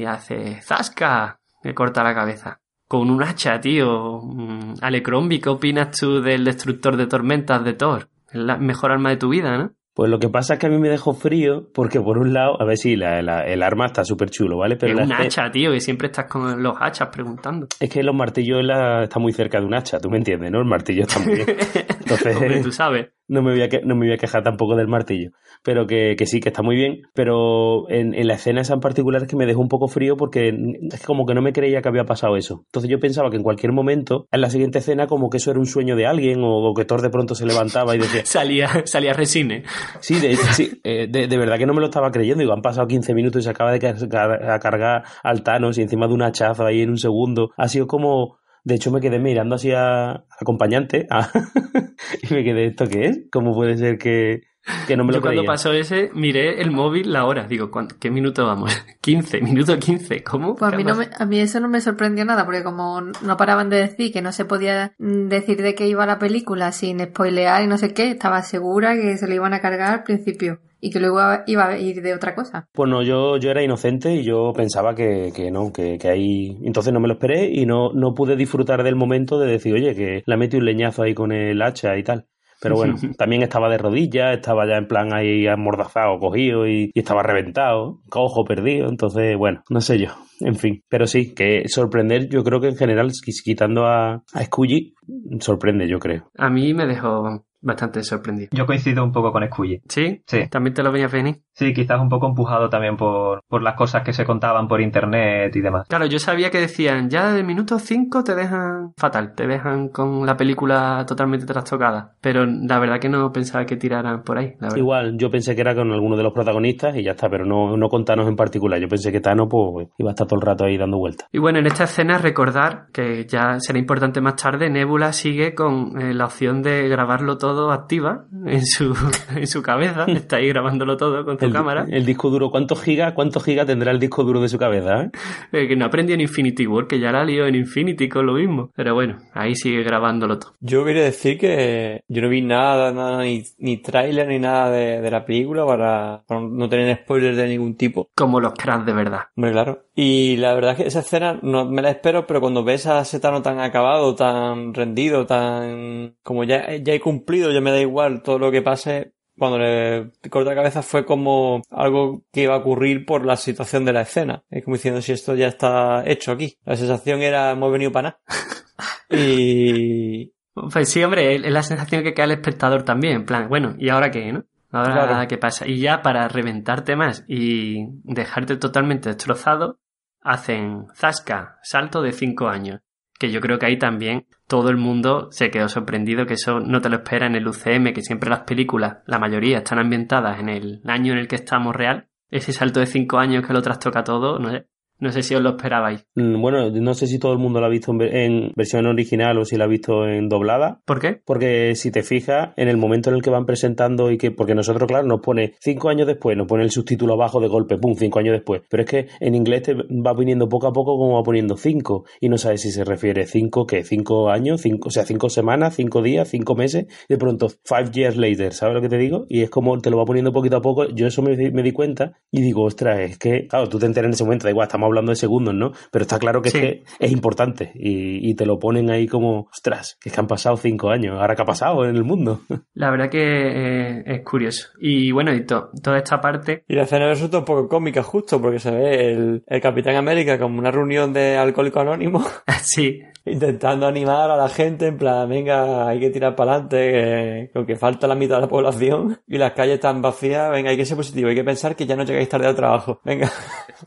y hace... ¡Zasca! Le corta la cabeza. Con un hacha, tío. Mm, Ale Crombie, ¿qué opinas tú del destructor de tormentas de Thor? Es la mejor arma de tu vida, ¿no? Pues lo que pasa es que a mí me dejó frío porque por un lado, a ver si la, la- el arma está súper chulo, ¿vale? Pero es un hacha, tío, que siempre estás con los hachas preguntando. es que los martillos la, está muy cerca de un hacha, tú me entiendes, ¿no? El martillo está muy bien. Entonces, Hombre, tú sabes. No me voy a, que- no me voy a quejar tampoco del martillo. Pero que, que sí, que está muy bien. Pero en, en la escena esa en particular es que me dejó un poco frío porque es como que no me creía que había pasado eso. Entonces yo pensaba que en cualquier momento, en la siguiente escena, como que eso era un sueño de alguien o, o que Thor de pronto se levantaba y decía, Salía, salía resine. Sí, de, sí, eh, de, de verdad que no me lo estaba creyendo. Digo, han pasado 15 minutos y se acaba de car- a cargar al Thanos y encima de un hachazo ahí en un segundo. Ha sido como... De hecho, me quedé mirando así a al acompañante a- y me quedé, ¿esto qué es? ¿Cómo puede ser que, que no me lo Yo cuando pasó ese, miré el móvil la hora. Digo, ¿cuánto- ¿qué minuto vamos? 15, minuto 15. ¿Cómo? Pues a mí, ¿Qué no me, a mí eso no me sorprendió nada, porque como no paraban de decir que no se podía mm, decir de qué iba la película sin spoilear y no sé qué, estaba segura que se lo iban a cargar al principio y que luego iba a ir de otra cosa. Pues no, yo, yo era inocente y yo pensaba que, que no, que, que ahí... Entonces no me lo esperé y no, no pude disfrutar del momento de decir, oye, que la metí un leñazo ahí con el hacha y tal. Pero bueno, también estaba de rodillas, estaba ya en plan ahí amordazado, cogido y, y estaba reventado, cojo perdido, entonces bueno, no sé yo, en fin. Pero sí, que sorprender, yo creo que en general, quitando a, a Scully, sorprende, yo creo. A mí me dejó bastante sorprendido. Yo coincido un poco con Scully. ¿Sí? Sí. ¿También te lo veías venir? Sí, quizás un poco empujado también por, por las cosas que se contaban por internet y demás. Claro, yo sabía que decían, ya del minuto 5 te dejan fatal, te dejan con la película totalmente trastocada. Pero la verdad que no pensaba que tiraran por ahí, la. Igual, yo pensé que era con alguno de los protagonistas y ya está, pero no, no con Thanos en particular. Yo pensé que Thanos pues, iba a estar todo el rato ahí dando vueltas. Y bueno, en esta escena recordar que ya será importante más tarde, Nebula sigue con eh, la opción de grabarlo todo activa en su, en su cabeza. Está ahí grabándolo todo con su El, cámara. el disco duro, ¿cuántos gigas cuántos gigas tendrá el disco duro de su cabeza? eh? Eh, que no aprendió en Infinity War, que ya la lió en Infinity con lo mismo. Pero bueno, ahí sigue grabándolo todo. Yo quería decir que yo no vi nada, nada ni, ni tráiler ni nada de, de la película para, para no tener spoilers de ningún tipo. Como los cracks de verdad. Hombre, claro. Y la verdad es que esa escena no me la espero, pero cuando ves a Setano tan acabado, tan rendido, tan... como ya, ya he cumplido, ya me da igual todo lo que pase, cuando le corta la cabeza fue como algo que iba a ocurrir por la situación de la escena. Es como diciendo si esto ya está hecho aquí. La sensación era hemos venido para nada. Y... Pues sí, hombre, es la sensación que queda el espectador también. En plan, bueno, ¿y ahora qué, no? Ahora, Claro. ¿qué pasa? Y ya para reventarte más y dejarte totalmente destrozado, hacen Zasca, salto de 5 años. Que yo creo que ahí también todo el mundo se quedó sorprendido, que eso no te lo espera en el UCM, que siempre las películas, la mayoría, están ambientadas en el año en el que estamos real. Ese salto de 5 años que lo trastoca todo, no sé. No sé si os lo esperabais. Mm, Bueno, no sé si todo el mundo la ha visto en, ver- en versión original o si la ha visto en doblada. ¿Por qué? Porque si te fijas, en el momento en el que van presentando y que, porque nosotros, claro, nos pone cinco años después, nos pone el subtítulo abajo de golpe, pum, cinco años después. Pero es que en inglés te va poniendo poco a poco como va poniendo cinco. Y no sabes si se refiere cinco, ¿qué? Cinco años, cinco, o sea, cinco semanas, cinco días, cinco meses. De pronto, five years later, ¿sabes lo que te digo? Y es como te lo va poniendo poquito a poco. Yo eso me, di- me di cuenta y digo, ostras, es que, claro, tú te enteras en ese momento, da igual, estamos hablando de segundos, ¿no? Pero está claro que Sí. es que es importante y, y te lo ponen ahí como, ostras, que es que han pasado cinco años, ahora qué ha pasado en el mundo. La verdad que eh, es curioso. Y bueno, y to- toda esta parte, Y la escena resulta un poco cómica justo porque se ve el, el Capitán América como una reunión de alcohólicos anónimos sí, intentando animar a la gente en plan, venga, hay que tirar para adelante, que, que falta la mitad de la población y las calles están vacías, venga, hay que ser positivo, hay que pensar que ya no llegáis tarde al trabajo, venga.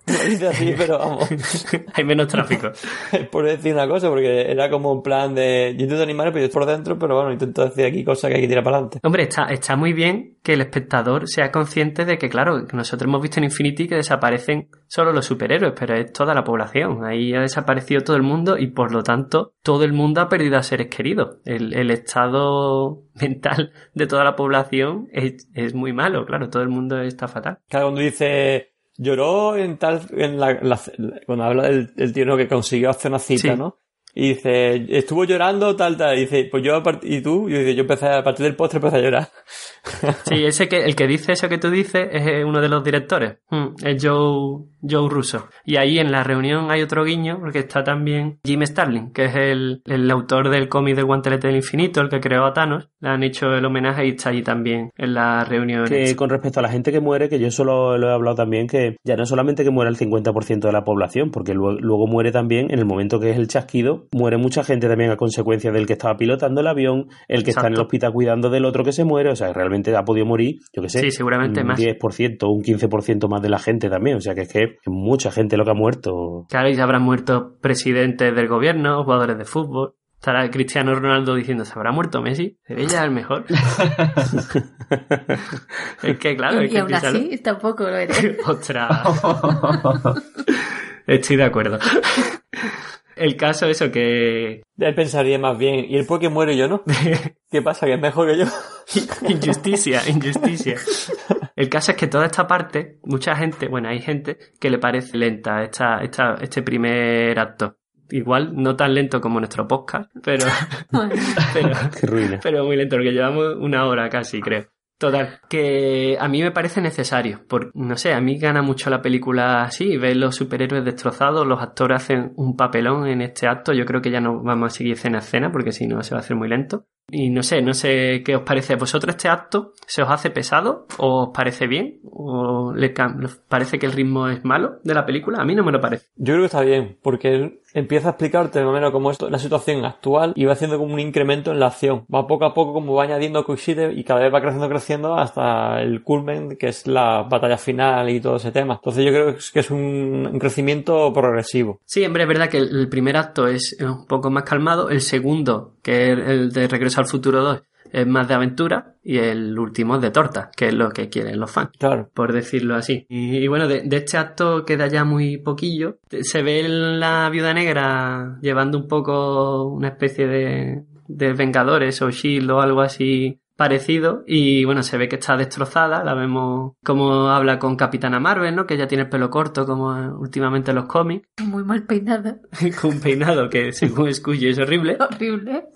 Lo dice así, pero vamos, hay menos tráfico. es por decir una cosa, porque era como un plan de, yo intento animar, pero yo por dentro, pero bueno, intento decir aquí cosas que hay que tirar para adelante. Hombre, está, está muy bien que el espectador sea consciente de que, claro, nosotros hemos visto en Infinity que desaparecen solo los superhéroes, pero es toda la población. Ahí ha desaparecido todo el mundo y, por lo tanto, todo el mundo ha perdido a seres queridos. El, el estado mental de toda la población es, es muy malo, claro, todo el mundo está fatal. Claro, cuando dice, lloró en tal, en la, la- cuando habla del, del tío que consiguió hacer una cita, Sí. ¿no? Y dice, estuvo llorando, tal, tal. Y dice, pues yo, a part- ¿y tú? Y dice, yo empecé, a partir del postre empecé a llorar. Sí, ese que, el que dice eso que tú dices es eh, uno de los directores. Mm, es Joe, Joe Russo. Y ahí en la reunión hay otro guiño, porque está también Jim Starlin, que es el, el autor del cómic del Guantelete del Infinito, el que creó a Thanos. Le han hecho el homenaje y está allí también en la reunión. Que con respecto a la gente que muere, que yo solo lo he hablado también, que ya no solamente que muera el 50% de la población, porque luego, luego muere también, en el momento que es el chasquido, muere mucha gente también a consecuencia del que estaba pilotando el avión, el que está en el hospital cuidando del otro que se muere, o sea, realmente ha podido morir, yo que sé, Sí, seguramente un más. 10%, un 15% más de la gente también, o sea, que es que es mucha gente lo que ha muerto. Claro, y se habrán muerto presidentes del gobierno, jugadores de fútbol. Estará Cristiano Ronaldo diciendo, ¿se habrá muerto Messi? ¿Sería el mejor? es que, claro, es y que aún piénsalo. así tampoco lo eres. Ostras. Estoy de acuerdo. El caso eso que Él pensaría más bien, ¿y el que muere y yo no? ¿Qué pasa? ¿Que es mejor que yo? injusticia, injusticia. El caso es que toda esta parte, mucha gente, bueno, hay gente que le parece lenta esta, esta, este primer acto. Igual no tan lento como nuestro podcast, pero, pero, Qué ruina. pero muy lento, porque llevamos una hora casi, creo. Total, que a mí me parece necesario, porque, no sé, a mí gana mucho la película así, ver los superhéroes destrozados, los actores hacen un papelón en este acto, yo creo que ya no vamos a seguir escena a escena, porque si no se va a hacer muy lento. Y no sé, no sé qué os parece a vosotros este acto, ¿se os hace pesado? ¿O os parece bien? ¿O le cam- os parece que el ritmo es malo de la película? A mí no me lo parece. Yo creo que está bien, porque él empieza a explicarte más o menos cómo es la situación actual y va haciendo como un incremento en la acción. Va poco a poco como va añadiendo cositas y cada vez va creciendo, creciendo hasta el culmen, que es la batalla final y todo ese tema. Entonces yo creo que es- un, crecimiento progresivo. Sí, hombre, es verdad que el primer acto es un poco más calmado, el segundo, que es el de Regreso al Futuro 2, es más de aventura, y el último es de torta, que es lo que quieren los fans. Claro. por decirlo así. Y, y bueno, de, de este acto queda ya muy poquillo. Se ve la viuda negra llevando un poco una especie de, de Vengadores o Shield o algo así parecido y bueno, se ve que está destrozada, la vemos como habla con Capitana Marvel, ¿no? Que ya tiene el pelo corto como eh, últimamente en los cómics, muy mal peinada. con un peinado que según escucho es horrible. Horrible.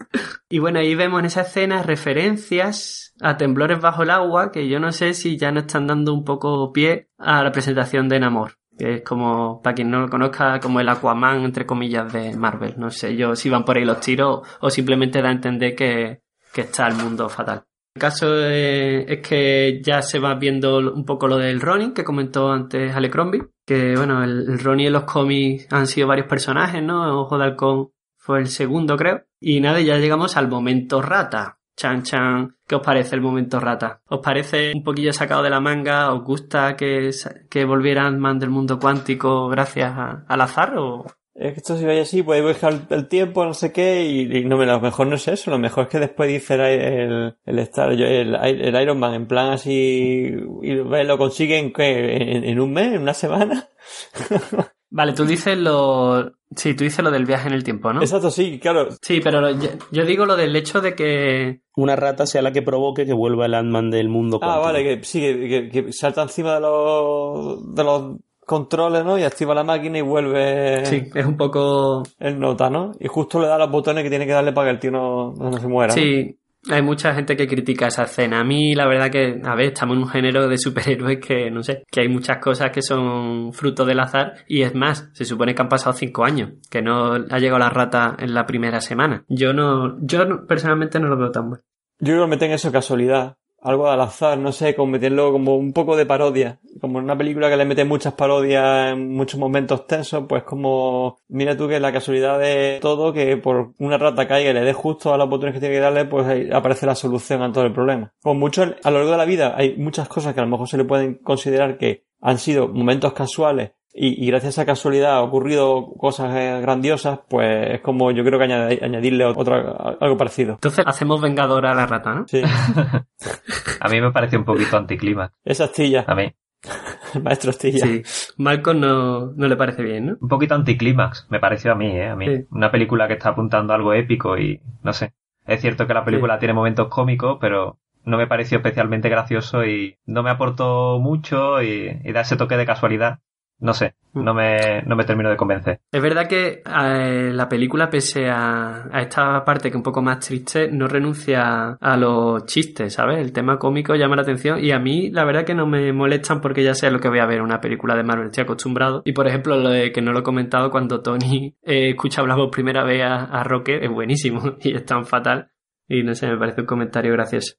Y bueno, ahí vemos en esa escena referencias a temblores bajo el agua que yo no sé si ya no están dando un poco pie a la presentación de Namor. Que es como, para quien no lo conozca, como el Aquaman, entre comillas, de Marvel. No sé yo si van por ahí los tiros o simplemente da a entender que, que está el mundo fatal. El caso eh, es que ya se va viendo un poco lo del Ronin que comentó antes Alecrombie. Que bueno, el, el Ronin en los cómics han sido varios personajes, ¿no? Ojo de Halcón fue el segundo, creo. Y nada, ya llegamos al momento rata. Chan chan. ¿Qué os parece el momento rata? ¿Os parece un poquillo sacado de la manga? ¿Os gusta que, que volviera Ant-Man del mundo cuántico gracias a- al azar? ¿O Es que esto si vaya así, puede dejar el tiempo, no sé qué, y, y no, lo mejor no es eso, lo mejor es que después dice el, el, el Star, el, el Iron Man en plan así, y lo consiguen ¿qué? ¿En, en un mes, en una semana. Vale, tú dices lo... Sí, tú dices lo del viaje en el tiempo, ¿no? Exacto, sí, claro. Sí, pero lo- yo, yo digo lo del hecho de que... Una rata sea la que provoque que vuelva el Ant-Man del mundo Ah, cuántico. vale, que sí, que, que- que salta encima de los, de los controles, ¿no? Y activa la máquina y vuelve Sí, es un poco... el nota, ¿no? Y justo le da los botones que tiene que darle para que el tío no, no se muera. ¿no? Sí, hay mucha gente que critica esa escena. A mí, la verdad que, a ver, estamos en un género de superhéroes que, no sé, que hay muchas cosas que son fruto del azar y es más, se supone que han pasado cinco años, que no ha llegado la rata en la primera semana. Yo no, yo no- personalmente no lo veo tan bueno. Yo creo que meten eso casualidad. Algo al azar, no sé, como meterlo como un poco de parodia. Como en una película que le mete muchas parodias en muchos momentos tensos, pues como, mira tú que la casualidad de todo, que por una rata caiga y le dé justo a los botones que tiene que darle, pues ahí aparece la solución a todo el problema. Como mucho, a lo largo de la vida hay muchas cosas que a lo mejor se le pueden considerar que han sido momentos casuales y, y gracias a esa casualidad ha ocurrido cosas eh, grandiosas, pues es como yo creo que añadi- añadirle otra, algo parecido. Entonces hacemos vengadora a la rata, ¿no? Sí, A mí me parece un poquito anticlímax. esa astilla. A mí. Maestro Astilla. Sí. Malcolm no, no le parece bien, ¿no? Un poquito anticlímax, me pareció a mí, ¿eh? A mí. Sí. Una película que está apuntando a algo épico y no sé. Es cierto que la película tiene momentos cómicos, pero no me pareció especialmente gracioso y no me aportó mucho y, y da ese toque de casualidad. No sé, Mm. no me, no me termino de convencer. Es verdad que eh, la película, pese a, a esta parte que es un poco más triste, no renuncia a los chistes, ¿sabes? El tema cómico llama la atención y a mí la verdad que no me molestan porque ya sé lo que voy a ver en una película de Marvel, estoy acostumbrado. Y por ejemplo, lo de que no lo he comentado, cuando Tony eh, escucha hablar por primera vez a, a Rocket, es buenísimo y es tan fatal. Y no sé, me parece un comentario gracioso.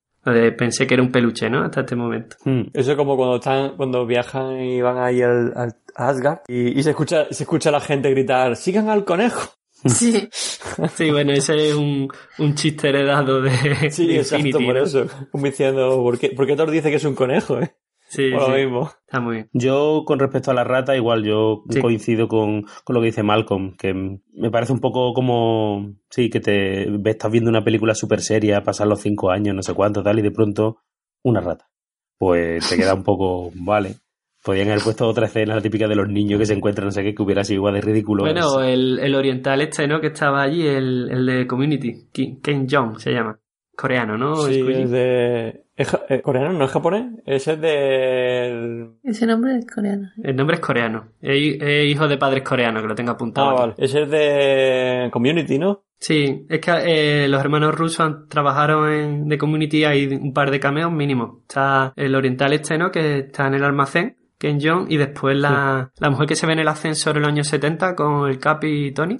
Pensé que era un peluche, ¿no? Hasta este momento. Hmm. Eso es como cuando están, cuando viajan y van ahí al, Asgard y, y se escucha, se escucha a la gente gritar, sigan al conejo. Sí. Sí, bueno, ese es un, un chiste heredado de, Sí, de exacto, Infinity, por ¿no? eso. Como diciendo, ¿por qué, ¿por qué Thor dice que es un conejo, eh? Sí, Por lo sí. mismo. Está muy bien. Yo, con respecto a la rata, igual yo Sí. coincido con, con lo que dice Malcolm, que me parece un poco como, sí, que te ves- estás viendo una película súper seria, pasan los cinco años, no sé cuánto, tal, y de pronto una rata. Pues te queda un poco, vale. Podían haber puesto otra escena, la típica de los niños que se encuentran, no sé qué, que hubiera sido igual de ridículo. Bueno, el, el oriental este, ¿no? Que estaba allí, el, el de Community. Ken Jong se llama. Coreano, ¿no? Sí, es de... ¿Es ja- eh, coreano? ¿No es japonés? Ese es de... Ese nombre es coreano. El nombre es coreano. Es, es hijo de padres coreanos, que lo tengo apuntado. Ah, aquí. vale. Ese es de Community, ¿no? Sí, es que eh, los hermanos rusos han- trabajaron en The Community, hay un par de cameos mínimos. Está el oriental este, ¿no? Que está en el almacén, Ken Jong, y después la, la mujer que se ve en el ascensor en los años 70 con el Capi y Tony.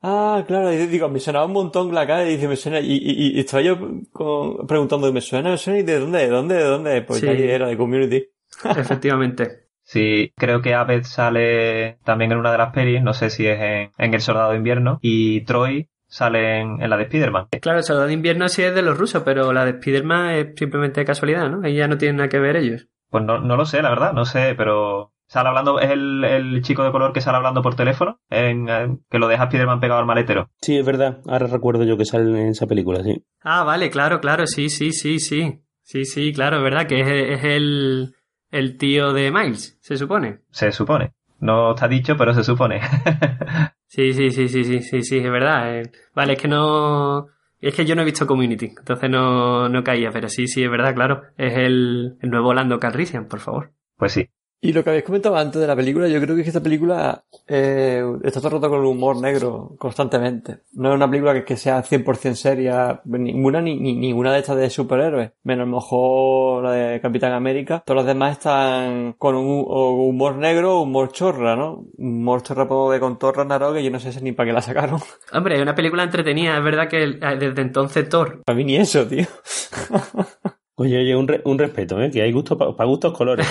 Ah, claro, y digo, me sonaba un montón la cara y dice, me suena, y, y, y estaba yo con- preguntando, ¿me suena? ¿Me suena? ¿Y de dónde? ¿De dónde? ¿De dónde? Pues Sí. ya era de Community. Efectivamente. Sí, creo que Abed sale también en una de las pelis, no sé si es en, en El Soldado de Invierno, y Troy sale en, en la de Spider-Man. Claro, el soldado de invierno sí es de los rusos, pero la de Spiderman es simplemente de casualidad, ¿no? Ahí ya no tienen nada que ver ellos. Pues no, no lo sé, la verdad, no sé, pero sale hablando, es el, el chico de color que sale hablando por teléfono, en, eh, que lo deja Spider-Man pegado al maletero. Sí, es verdad. Ahora recuerdo yo que sale en esa película, sí. Ah, vale, claro, claro, sí, sí, sí, sí. Sí, sí, claro, es verdad que es, es el, el tío de Miles, se supone. Se supone. No está dicho, pero se supone. Sí, sí, sí, sí, sí, sí, sí, es verdad. eh. Vale, es que no... Es que yo no he visto Community, entonces no, no caía, pero sí, sí, es verdad, claro. Es el, el nuevo Lando Calrissian, por favor. pues sí. Y lo que habéis comentado antes de la película, yo creo que es que esta película eh, está todo el rato con el humor negro constantemente. No es una película que, que sea 100% seria, ninguna ni, ni ninguna de estas de superhéroes, menos a lo mejor la de Capitán América. Todas las demás están con un humor negro o humor chorra, ¿no? Humor chorra puedo ver con Thor Ragnarok que yo no sé si ni para qué la sacaron. Hombre, es una película entretenida, es verdad que eh, desde entonces Thor Para mí ni eso, tío. Oye, oye, un, re- un respeto, ¿eh? Que hay gusto para gustos colores.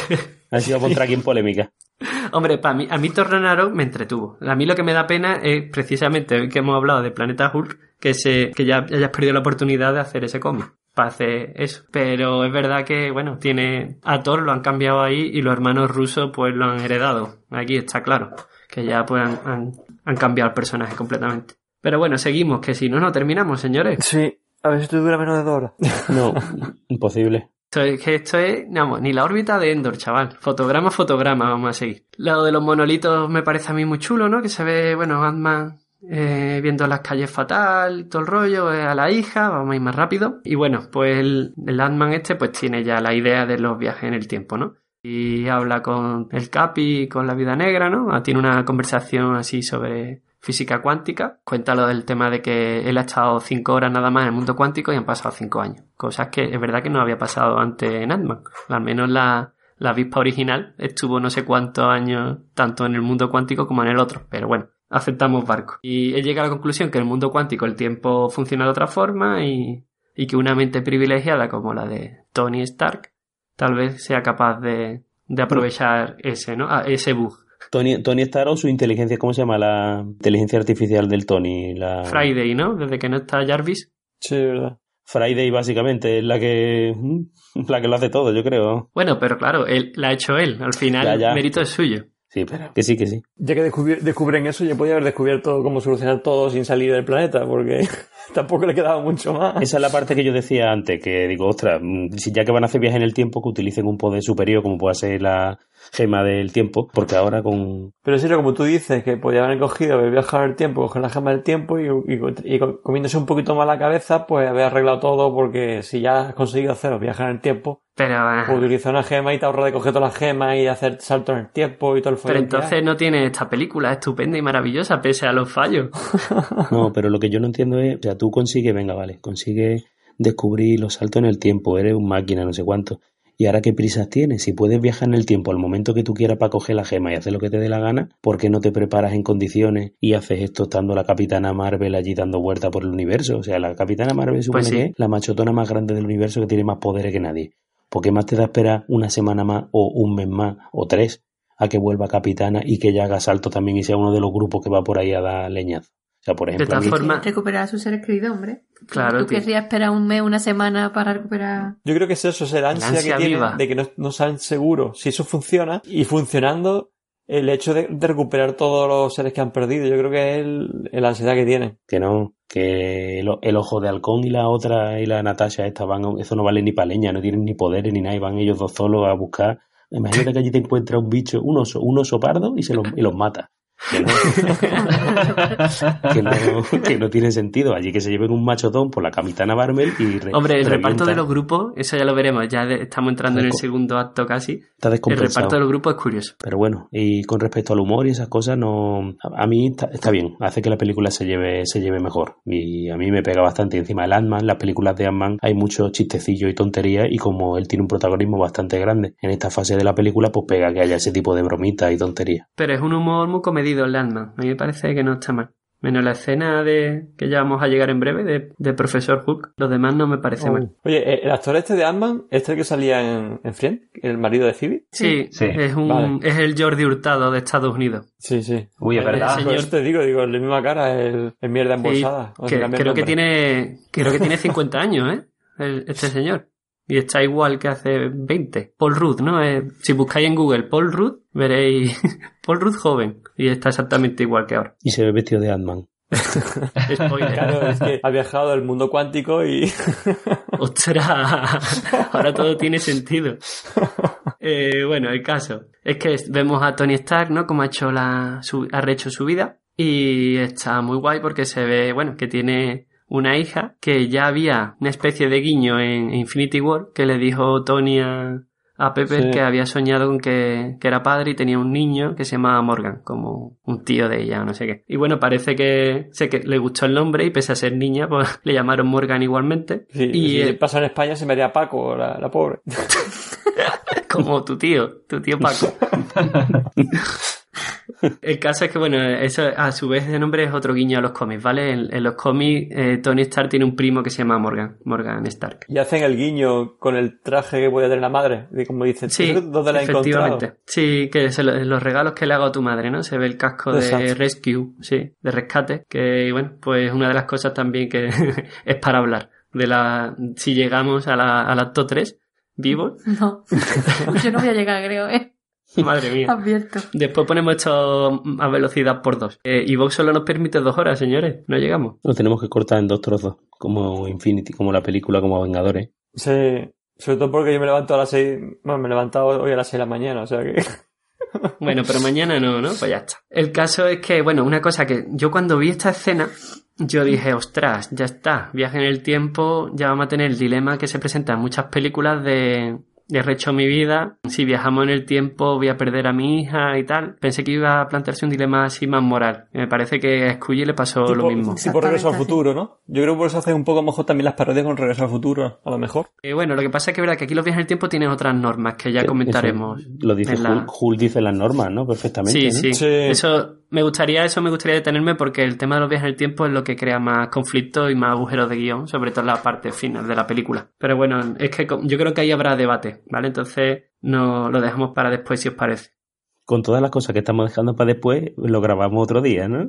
Ha sido contra aquí en polémica. Hombre, para mí, a mí Thor Ragnarok me entretuvo. A mí lo que me da pena es precisamente hoy que hemos hablado de Planeta Hulk, que se, que ya hayas perdido la oportunidad de hacer ese cómic. Para hacer eso. Pero es verdad que, bueno, tiene, a Thor lo han cambiado ahí y los hermanos rusos pues lo han heredado. Aquí está claro. Que ya pues han, han, han cambiado el personaje completamente. Pero bueno, seguimos, que si no, no terminamos, señores. Sí, a ver si te dura menos de dos horas. No, imposible. Esto es que esto es, vamos, ni la órbita de Endor, chaval. Fotograma, fotograma, vamos a seguir. Lo de los monolitos me parece a mí muy chulo, ¿no? Que se ve, bueno, Ant-Man eh, viendo las calles fatal, todo el rollo, eh, a la hija, vamos a ir más rápido. Y bueno, pues el, el Ant-Man este pues tiene ya la idea de los viajes en el tiempo, ¿no? Y habla con el Capi, con la vida negra, ¿no? Ah, Tiene una conversación así sobre física cuántica. Cuenta lo del tema de que él ha estado cinco horas nada más en el mundo cuántico y han pasado cinco años. Cosas que es verdad que no había pasado antes en Ant-Man. Al menos la, la avispa original estuvo no sé cuántos años tanto en el mundo cuántico como en el otro. Pero bueno, aceptamos barco. Y él llega a la conclusión que en el mundo cuántico el tiempo funciona de otra forma y, y que una mente privilegiada como la de Tony Stark tal vez sea capaz de, de aprovechar ese, ¿no? Ah, ese bug. Tony, Tony Stark o su inteligencia, ¿cómo se llama? La inteligencia artificial del Tony. La... Friday, ¿no? Desde que no está Jarvis. Sí, verdad. Friday básicamente es la que la que lo hace todo, yo creo. Bueno, pero claro, él la ha hecho él. Al final, Ya, ya. el mérito es suyo. Sí, pero que sí, que sí. Ya que descubren eso, yo podía haber descubierto cómo solucionar todo sin salir del planeta, porque tampoco le quedaba mucho más. Esa es la parte que yo decía antes, que digo, ostras, mm, si ya que van a hacer viaje en el tiempo, que utilicen un poder superior como pueda ser la gema del tiempo, porque ahora con... Pero en serio, como tú dices, que podía haber cogido, haber viajado el tiempo, coger la gema del tiempo y, y, y comiéndose un poquito más la cabeza, pues haber arreglado todo, porque si ya has conseguido hacer viajar en el tiempo, Pero, ah, pues utiliza una gema y te ahorra de coger todas las gemas y hacer saltos en el tiempo y todo el pero entonces no tiene esta película estupenda y maravillosa pese a los fallos. No, pero lo que yo no entiendo es, o sea, tú consigues, venga, vale, consigues descubrir los saltos en el tiempo, eres un máquina, no sé cuánto. ¿Y ahora qué prisas tienes? Si puedes viajar en el tiempo al momento que tú quieras para coger la gema y hacer lo que te dé la gana, ¿por qué no te preparas en condiciones y haces esto estando la Capitana Marvel allí dando vuelta por el universo? O sea, la Capitana Marvel supone Pues sí. que es la machotona más grande del universo que tiene más poderes que nadie. ¿Por qué más te da esperar una semana más o un mes más o tres a que vuelva Capitana y que ella haga salto también y sea uno de los grupos que va por ahí a dar leñazo? O sea, por De ejemplo, a todas formas, Recuperar a sus seres queridos, hombre. Claro, ¿Tú tío. querrías esperar un mes, una semana para recuperar? Yo creo que es eso, es el ansia, ansia que tienen viva. de que no, no saben seguros si eso funciona y funcionando el hecho de, de recuperar todos los seres que han perdido. Yo creo que es el, el ansiedad que tienen. que no, que el, el ojo de halcón y la otra y la Natasha esta van, eso no vale ni pa' leña, no tienen ni poderes ni nada, y van ellos dos solos a buscar. Imagínate que allí te encuentra un bicho, un oso, un oso pardo y se los, y los mata. Que no, que, no, que no tiene sentido. Allí que se lleven un machotón por la capitana Barmel y re- hombre, el reparto de los grupos, eso ya lo veremos, ya estamos entrando en el segundo acto casi. Está El reparto de los grupos es curioso. Pero bueno, y con respecto al humor y esas cosas, no a, a mí está, está bien, hace que la película se lleve, se lleve mejor. Y a mí me pega bastante. Encima el Ant-Man, las películas de Ant-Man, hay muchos chistecillos y tonterías, y como él tiene un protagonismo bastante grande en esta fase de la película, pues pega que haya ese tipo de bromitas y tonterías. Pero es un humor muy comedido el Landman. A mí me parece que no está mal. Menos la escena de que ya vamos a llegar en breve de, de Profesor Hook. Los demás no me parece mal. Oye, eh, el actor este de Ant-Man, este que salía en, en Friend, el marido de Phoebe. Sí, Sí. es un Vale. es el Jordi Hurtado de Estados Unidos. Sí, sí. Uy, es verdad. señor. Por eso te digo, digo, la misma cara, el, el mierda embolsada. Que- creo que tiene creo que tiene 50 años, ¿eh? El- este señor. Y está igual que hace 20. Paul Rudd, ¿no? Eh, si buscáis en Google Paul Rudd, veréis Paul Rudd joven. Y está exactamente igual que ahora. Y se ve vestido de Ant-Man. Spoiler. Claro, es que ha viajado al mundo cuántico y... ¡Ostras! Ahora todo tiene sentido. Eh, bueno, el caso es que vemos a Tony Stark, ¿no? Como ha hecho la, su, ha rehecho su vida y está muy guay porque se ve, bueno, que tiene una hija que ya había una especie de guiño en Infinity War que le dijo Tony a, a Pepper Sí. que había soñado con que, que era padre y tenía un niño que se llamaba Morgan, como un tío de ella o no sé qué. Y bueno, parece que, sé que le gustó el nombre y pese a ser niña, pues le llamaron Morgan igualmente. Sí, y si eh, pasa en España se me haría Paco, la, la pobre. como tu tío, tu tío Paco. El caso es que, bueno, eso a su vez de nombre es otro guiño a los cómics, ¿vale? En, en los cómics, eh, Tony Stark tiene un primo que se llama Morgan, Morgan Stark. Y hacen el guiño con el traje que puede tener la madre. Y como dice, Sí, ¿dónde la he encontrado? efectivamente. Sí, que se lo- los regalos que le hago a tu madre, ¿no? Se ve el casco de rescue, sí, de rescate, que, bueno, pues una de las cosas también que es para hablar. De la, si llegamos a la, al acto 3, vivo, No. Yo no voy a llegar, creo, ¿eh? Madre mía. Advierto. Después ponemos esto a velocidad por dos. Eh, y Vox solo nos permite dos horas, señores. No llegamos. Lo tenemos que cortar en dos trozos, como Infinity, como la película, como Vengadores. Sí. Sobre todo porque yo me levanto a las 6, bueno, me he levantado hoy a las 6 de la mañana, o sea que... Bueno, pero mañana no, ¿no? Pues ya está. El caso es que, bueno, una cosa que yo cuando vi esta escena, yo dije, ostras, ya está, viaje en el tiempo, ya vamos a tener el dilema que se presenta en muchas películas de he rehecho mi vida, si viajamos en el tiempo voy a perder a mi hija y tal. Pensé que iba a plantearse un dilema así más moral. Me parece que a Scully le pasó lo mismo. Tipo Regreso al Futuro, ¿no? Yo creo que por eso hacen un poco mejor también las parodias con Regreso al Futuro, a lo mejor. Eh, bueno, lo que pasa es que es verdad que aquí los viajes en el tiempo tienen otras normas que ya comentaremos. Eso lo dice la- Hulk, Hulk dice las normas, ¿no? Perfectamente. Sí, ¿no? sí, Sí. Eso me gustaría, eso me gustaría detenerme porque el tema de los viajes en el tiempo es lo que crea más conflicto y más agujeros de guion, sobre todo en la parte final de la película. Pero bueno, es que yo creo que ahí habrá debate, ¿vale? Entonces no lo dejamos para después si os parece. Con todas las cosas que estamos dejando para después, lo grabamos otro día, ¿no?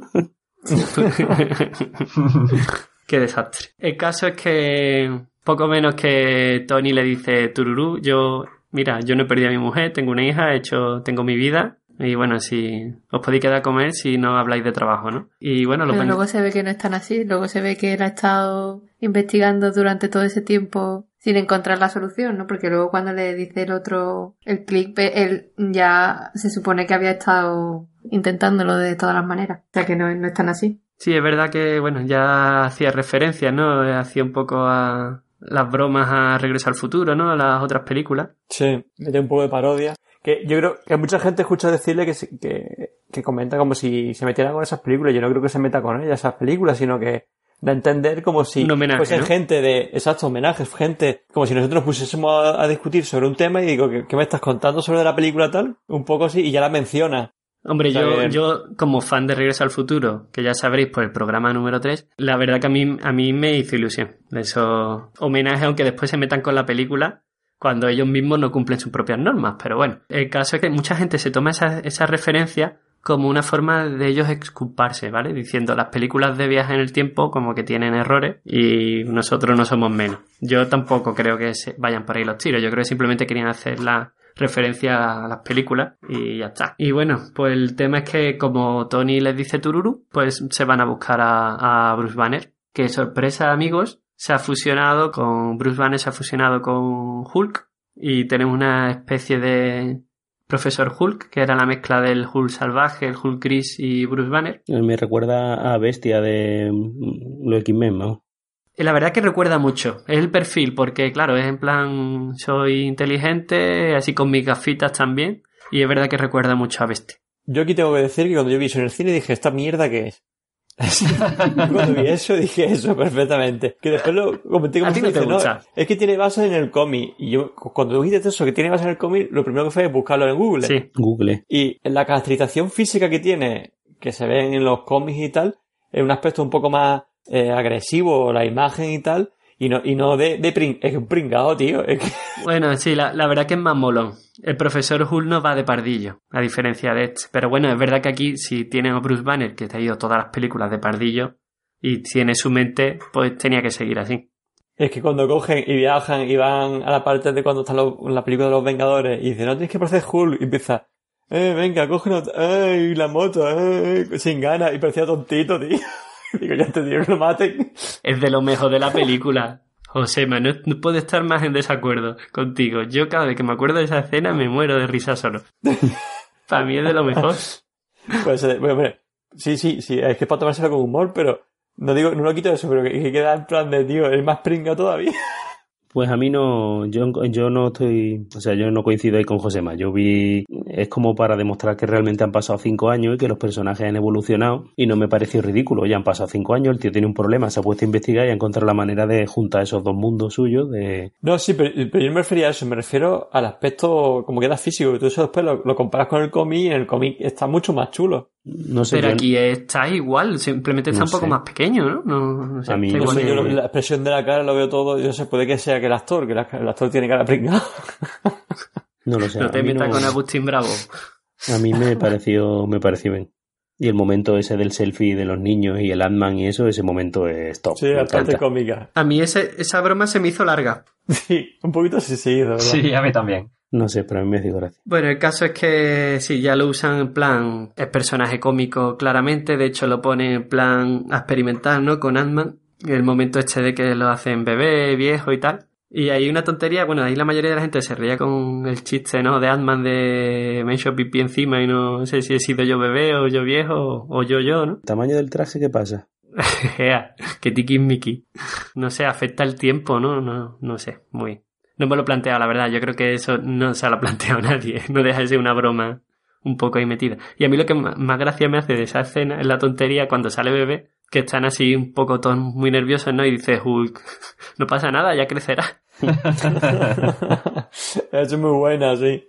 Qué desastre. El caso es que poco menos que Tony le dice Tururú, yo, mira, yo no he perdido a mi mujer, tengo una hija, he hecho, tengo mi vida. Y bueno, si os podéis quedar a comer si no habláis de trabajo, ¿no? Y bueno, lo Pero luego se ve que no es tan así. Luego se ve que él ha estado investigando durante todo ese tiempo sin encontrar la solución, ¿no? Porque luego cuando le dice el otro el click, él ya se supone que había estado intentándolo de todas las maneras. O sea que no, no es tan así. Sí, es verdad que, bueno, ya hacía referencia, ¿no? Hacía un poco a las bromas a Regreso al Futuro, ¿no? A las otras películas. Sí, mete un poco de parodia. Que yo creo que mucha gente escucha decirle que, que, que comenta como si se metiera con esas películas. Yo no creo que se meta con ellas, esas películas, sino que da a entender como si homenaje, fuesen ¿no? gente de, exacto, homenajes, gente, como si nosotros pusiésemos a, a discutir sobre un tema y digo, ¿qué, qué me estás contando sobre la película tal? Un poco así, y ya la menciona. Hombre, Está yo, bien. yo, como fan de Regreso al Futuro, que ya sabréis por el programa número 3, la verdad que a mí, a mí me hizo ilusión. Esos homenajes, aunque después se metan con la película, cuando ellos mismos no cumplen sus propias normas. Pero bueno, el caso es que mucha gente se toma esa, esa referencia como una forma de ellos exculparse, ¿vale? Diciendo las películas de viaje en el tiempo como que tienen errores y nosotros no somos menos. Yo tampoco creo que se vayan por ahí los tiros. Yo creo que simplemente querían hacer la referencia a las películas y ya está. Y bueno, pues el tema es que como Tony les dice Tururu, pues se van a buscar a, a Bruce Banner. Que sorpresa, amigos, se ha fusionado con Bruce Banner, se ha fusionado con Hulk y tenemos una especie de Profesor Hulk, que era la mezcla del Hulk salvaje, el Hulk gris y Bruce Banner. Me recuerda a Bestia de mm, los X-Men, ¿no? La verdad que recuerda mucho. Es el perfil, porque claro, es en plan, soy inteligente, así con mis gafitas también. Y es verdad que recuerda mucho a Bestia. Yo aquí tengo que decir que cuando yo vi eso en el cine dije, ¿esta mierda qué es? Cuando vi eso dije eso perfectamente. Que después lo comenté como A ti no te dice, gusta. es que tiene base en el cómic. Y yo, cuando dijiste eso, que tiene base en el cómic, lo primero que fue buscarlo en Google. Sí. Google. Y la caracterización física que tiene, que se ven en los cómics y tal, es un aspecto un poco más eh, agresivo, la imagen y tal, y no, y no de, de pring- es un pringado, tío. Es que- Bueno, sí, la, la verdad que es más molón. El profesor Hulk no va de pardillo, a diferencia de este. Pero bueno, es verdad que aquí, si tiene a Bruce Banner, que te ha ido todas las películas de pardillo, y tiene su mente, pues tenía que seguir así. Es que cuando cogen y viajan y van a la parte de cuando están los- en la película de los Vengadores y dicen, no tienes que parecer Hulk, y empieza, eh, venga, una, ay, la moto, eh, sin ganas, y parecía tontito, tío. Digo, ya te digo que lo maten. Es de lo mejor de la película. Josema, no, no puedo estar más en desacuerdo contigo. Yo cada vez que me acuerdo de esa escena me muero de risa solo. Para mí es de lo mejor. Pues, eh, bueno, bueno, sí, sí, sí, es que es para tomárselo con humor, pero no digo, no lo quito eso, pero que, que queda en plan de, tío, es más pringa todavía. Pues a mí no, yo, yo no estoy, o sea, yo no coincido ahí con Josema. Yo vi, es como para demostrar que realmente han pasado cinco años y que los personajes han evolucionado y no me pareció ridículo. Ya han pasado cinco años, el tío tiene un problema, se ha puesto a investigar y ha encontrado la manera de juntar esos dos mundos suyos de... No, sí, pero, yo me refería a eso, me refiero al aspecto como queda físico, tú eso después lo, lo comparas con el cómic y en el cómic está mucho más chulo. No sé, Pero yo- aquí está igual, simplemente está No un poco sé. más pequeño, ¿no? No, no sé, A mí no sé, me- yo lo- la expresión de la cara lo veo todo, yo sé, puede que sea que el actor, que la- el actor tiene cara pringada. no lo sé. No te metas no- con Agustín Bravo. A mí me pareció, me pareció bien. Y el momento ese del selfie de los niños y el Ant-Man y eso, ese momento es top. Sí, bastante cómica. A mí ese, esa broma se me hizo larga. Sí, un poquito sí, sí, de verdad. Sí, a mí también. No sé, pero a mí me hizo gracia. Bueno, el caso es que sí, ya lo usan en plan, es personaje cómico claramente, de hecho lo pone en plan a experimentar, ¿no? Con Ant-Man, el momento este de que lo hacen bebé, viejo y tal. Y hay una tontería, bueno, ahí la mayoría de la gente se reía con el chiste, ¿no? De Ant-Man de me he hecho pipí encima y no sé si he sido yo bebé o yo viejo o yo yo, ¿no? ¿Tamaño del traje qué pasa? Que tiki Mickey. No sé, afecta el tiempo, ¿no? No, no sé, muy. No me lo he planteado, la verdad. Yo creo que eso no se lo ha planteado nadie. No deja de ser una broma un poco ahí metida. Y a mí lo que más gracia me hace de esa escena es la tontería cuando sale bebé, que están así un poco todos muy nerviosos, ¿no? Y dice Hulk, no pasa nada, ya crecerá. es muy buena, sí.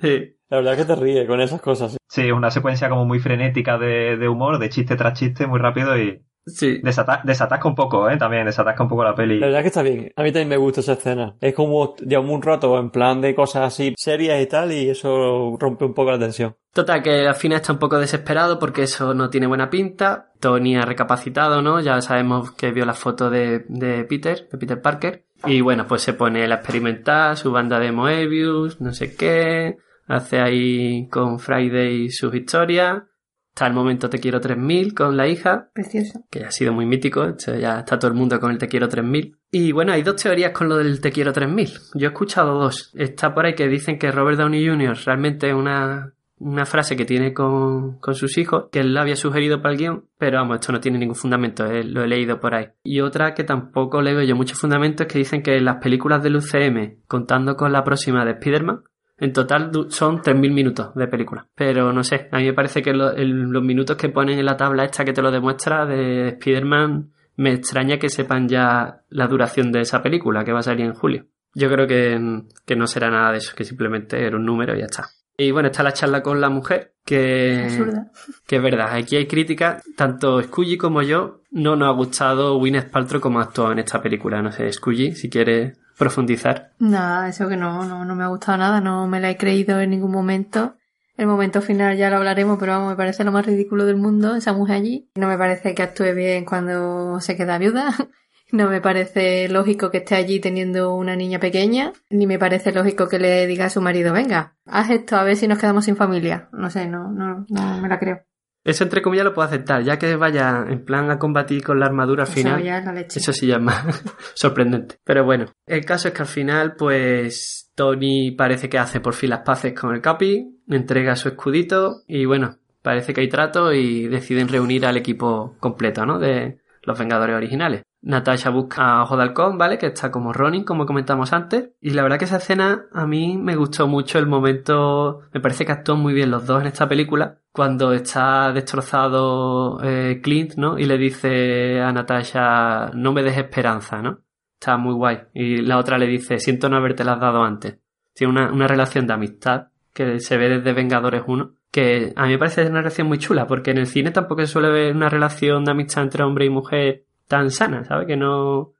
Sí. La verdad es que te ríes con esas cosas. sí. Sí, es una secuencia como muy frenética de, de humor, de chiste tras chiste, muy rápido y Sí. desata- desatasca un poco, ¿eh? También desatasca un poco la peli. La verdad es que está bien. A mí también me gusta esa escena. Es como llevamos un rato en plan de cosas así serias y tal y eso rompe un poco la tensión. Total, que al final está un poco desesperado porque eso no tiene buena pinta. Tony ha recapacitado, ¿no? Ya sabemos que vio la foto de, de Peter, de Peter Parker. Y bueno, pues se pone él a experimentar su banda de Moebius, no sé qué. Hace ahí con Friday sus historias. Está el momento Te quiero 3000 con la hija, Precioso. que ha sido muy mítico. esto ya está todo el mundo con el Te quiero 3000. Y bueno, hay dos teorías con lo del Te quiero 3000. Yo he escuchado dos. Está por ahí que dicen que Robert Downey Jr. realmente es una, una frase que tiene con, con sus hijos, que él la había sugerido para el guion, pero vamos, esto no tiene ningún fundamento, eh, lo he leído por ahí. Y otra que tampoco leo yo muchos fundamentos es que dicen que las películas del UCM, contando con la próxima de Spider-Man, en total son 3.000 minutos de película. Pero no sé, a mí me parece que lo- el- los minutos que ponen en la tabla esta que te lo demuestra de Spider-Man, me extraña que sepan ya la duración de esa película que va a salir en julio. Yo creo que, que no será nada de eso, que simplemente era un número y ya está. Y bueno, está la charla con la mujer, que, Absurda. que es verdad, aquí hay críticas, tanto Scully como yo, no nos ha gustado Gwyneth Paltrow como actuó en esta película. No sé, Scully, si quieres profundizar. Nada, eso que no, no, no me ha gustado nada, no me la he creído en ningún momento. El momento final ya lo hablaremos, pero vamos, me parece lo más ridículo del mundo, esa mujer allí. No me parece que actúe bien cuando se queda viuda. No me parece lógico que esté allí teniendo una niña pequeña, ni me parece lógico que le diga a su marido, venga, haz esto a ver si nos quedamos sin familia. No sé, no, no, no me la creo. Eso entre comillas lo puedo aceptar, ya que vaya en plan a combatir con la armadura al final. Eso sí ya es más sorprendente. Pero bueno, el caso es que al final, pues, Tony parece que hace por fin las paces con el Capi, entrega su escudito y bueno, parece que hay trato y deciden reunir al equipo completo, ¿no? De los Vengadores originales. Natasha busca a Halcón, ¿vale? Que está como Ronin, como comentamos antes. Y la verdad que esa escena a mí me gustó mucho el momento. Me parece que actúan muy bien los dos en esta película. Cuando está destrozado eh, Clint, ¿no? Y le dice a Natasha, no me des esperanza, ¿no? Está muy guay. Y la otra le dice, siento no haberte las dado antes. Tiene una, una relación de amistad que se ve desde Vengadores 1. Que a mí me parece una relación muy chula, porque en el cine tampoco se suele ver una relación de amistad entre hombre y mujer tan sana, ¿sabes? Que no.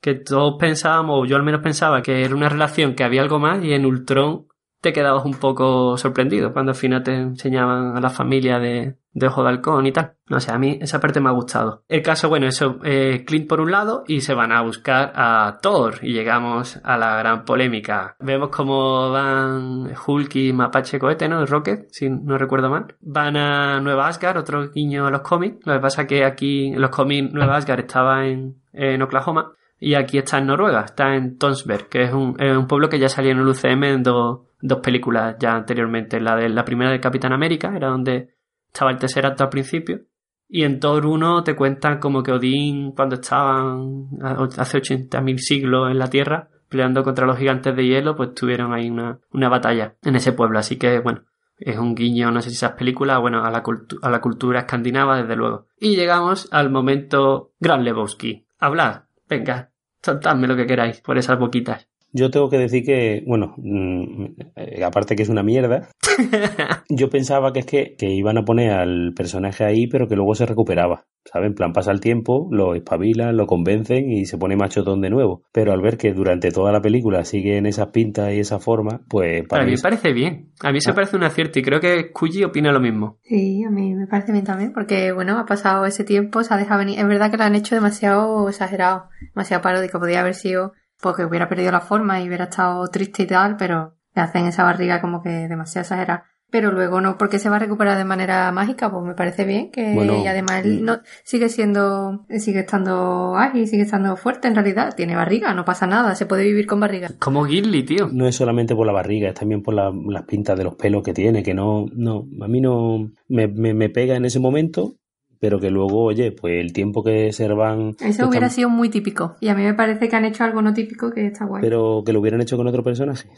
Que todos pensábamos, o yo al menos pensaba que era una relación que había algo más, y en Ultron te quedabas un poco sorprendido cuando al final te enseñaban a la familia de, de Ojo de Halcón y tal. No sé, a mí esa parte me ha gustado. El caso, bueno, eso, eh, Clint por un lado y se van a buscar a Thor y llegamos a la gran polémica. Vemos cómo van Hulk y Mapache Cohete, ¿no? El Rocket, si no recuerdo mal. Van a Nueva Asgard, otro guiño a los cómics. Lo que pasa que aquí los cómics Nueva Asgard estaba en, en Oklahoma y aquí está en Noruega, está en Tonsberg, que es un, es un pueblo que ya salió en el UCM en dos, dos películas ya anteriormente. La de la primera de Capitán América, era donde estaba el tercer acto al principio. Y en Thor 1 te cuentan como que Odín, cuando estaban hace 80.000 siglos en la Tierra, peleando contra los gigantes de hielo, pues tuvieron ahí una, una batalla en ese pueblo. Así que, bueno, es un guiño, no sé si esas películas, bueno, a la, a la cultura escandinava, desde luego. Y llegamos al momento Gran Lebowski. Hablad, venga, soltadme lo que queráis por esas boquitas. Yo tengo que decir que, bueno, mm, eh, aparte que es una mierda, yo pensaba que es que, que iban a poner al personaje ahí, pero que luego se recuperaba. ¿Sabes? En plan, pasa el tiempo, lo espabilan, lo convencen y se pone machotón de nuevo. Pero al ver que durante toda la película sigue en esas pintas y esa forma, pues Para para mí mí me parece bien. A mí se Ah. parece un acierto y creo que Cuyi opina lo mismo. Sí, a mí me parece bien también, porque bueno, ha pasado ese tiempo, se ha dejado venir. Es verdad que lo han hecho demasiado exagerado, demasiado paródico. Podría haber sido porque hubiera perdido la forma y hubiera estado triste y tal, pero le hacen esa barriga como que demasiado exagerada. pero luego no, porque se va a recuperar de manera mágica, pues me parece bien que Bueno, y además él no, sigue siendo, sigue estando ágil, sigue estando fuerte en realidad, tiene barriga, no pasa nada, se puede vivir con barriga. Como Gilly, tío. No es solamente por la barriga, es también por la- las pintas de los pelos que tiene, que no, no, a mí no me, me, me pega en ese momento, pero que luego, oye, pues el tiempo que se van... Eso hubiera sido muy típico. Y a mí me parece que han hecho algo no típico que está guay. Pero que lo hubieran hecho con otro personaje.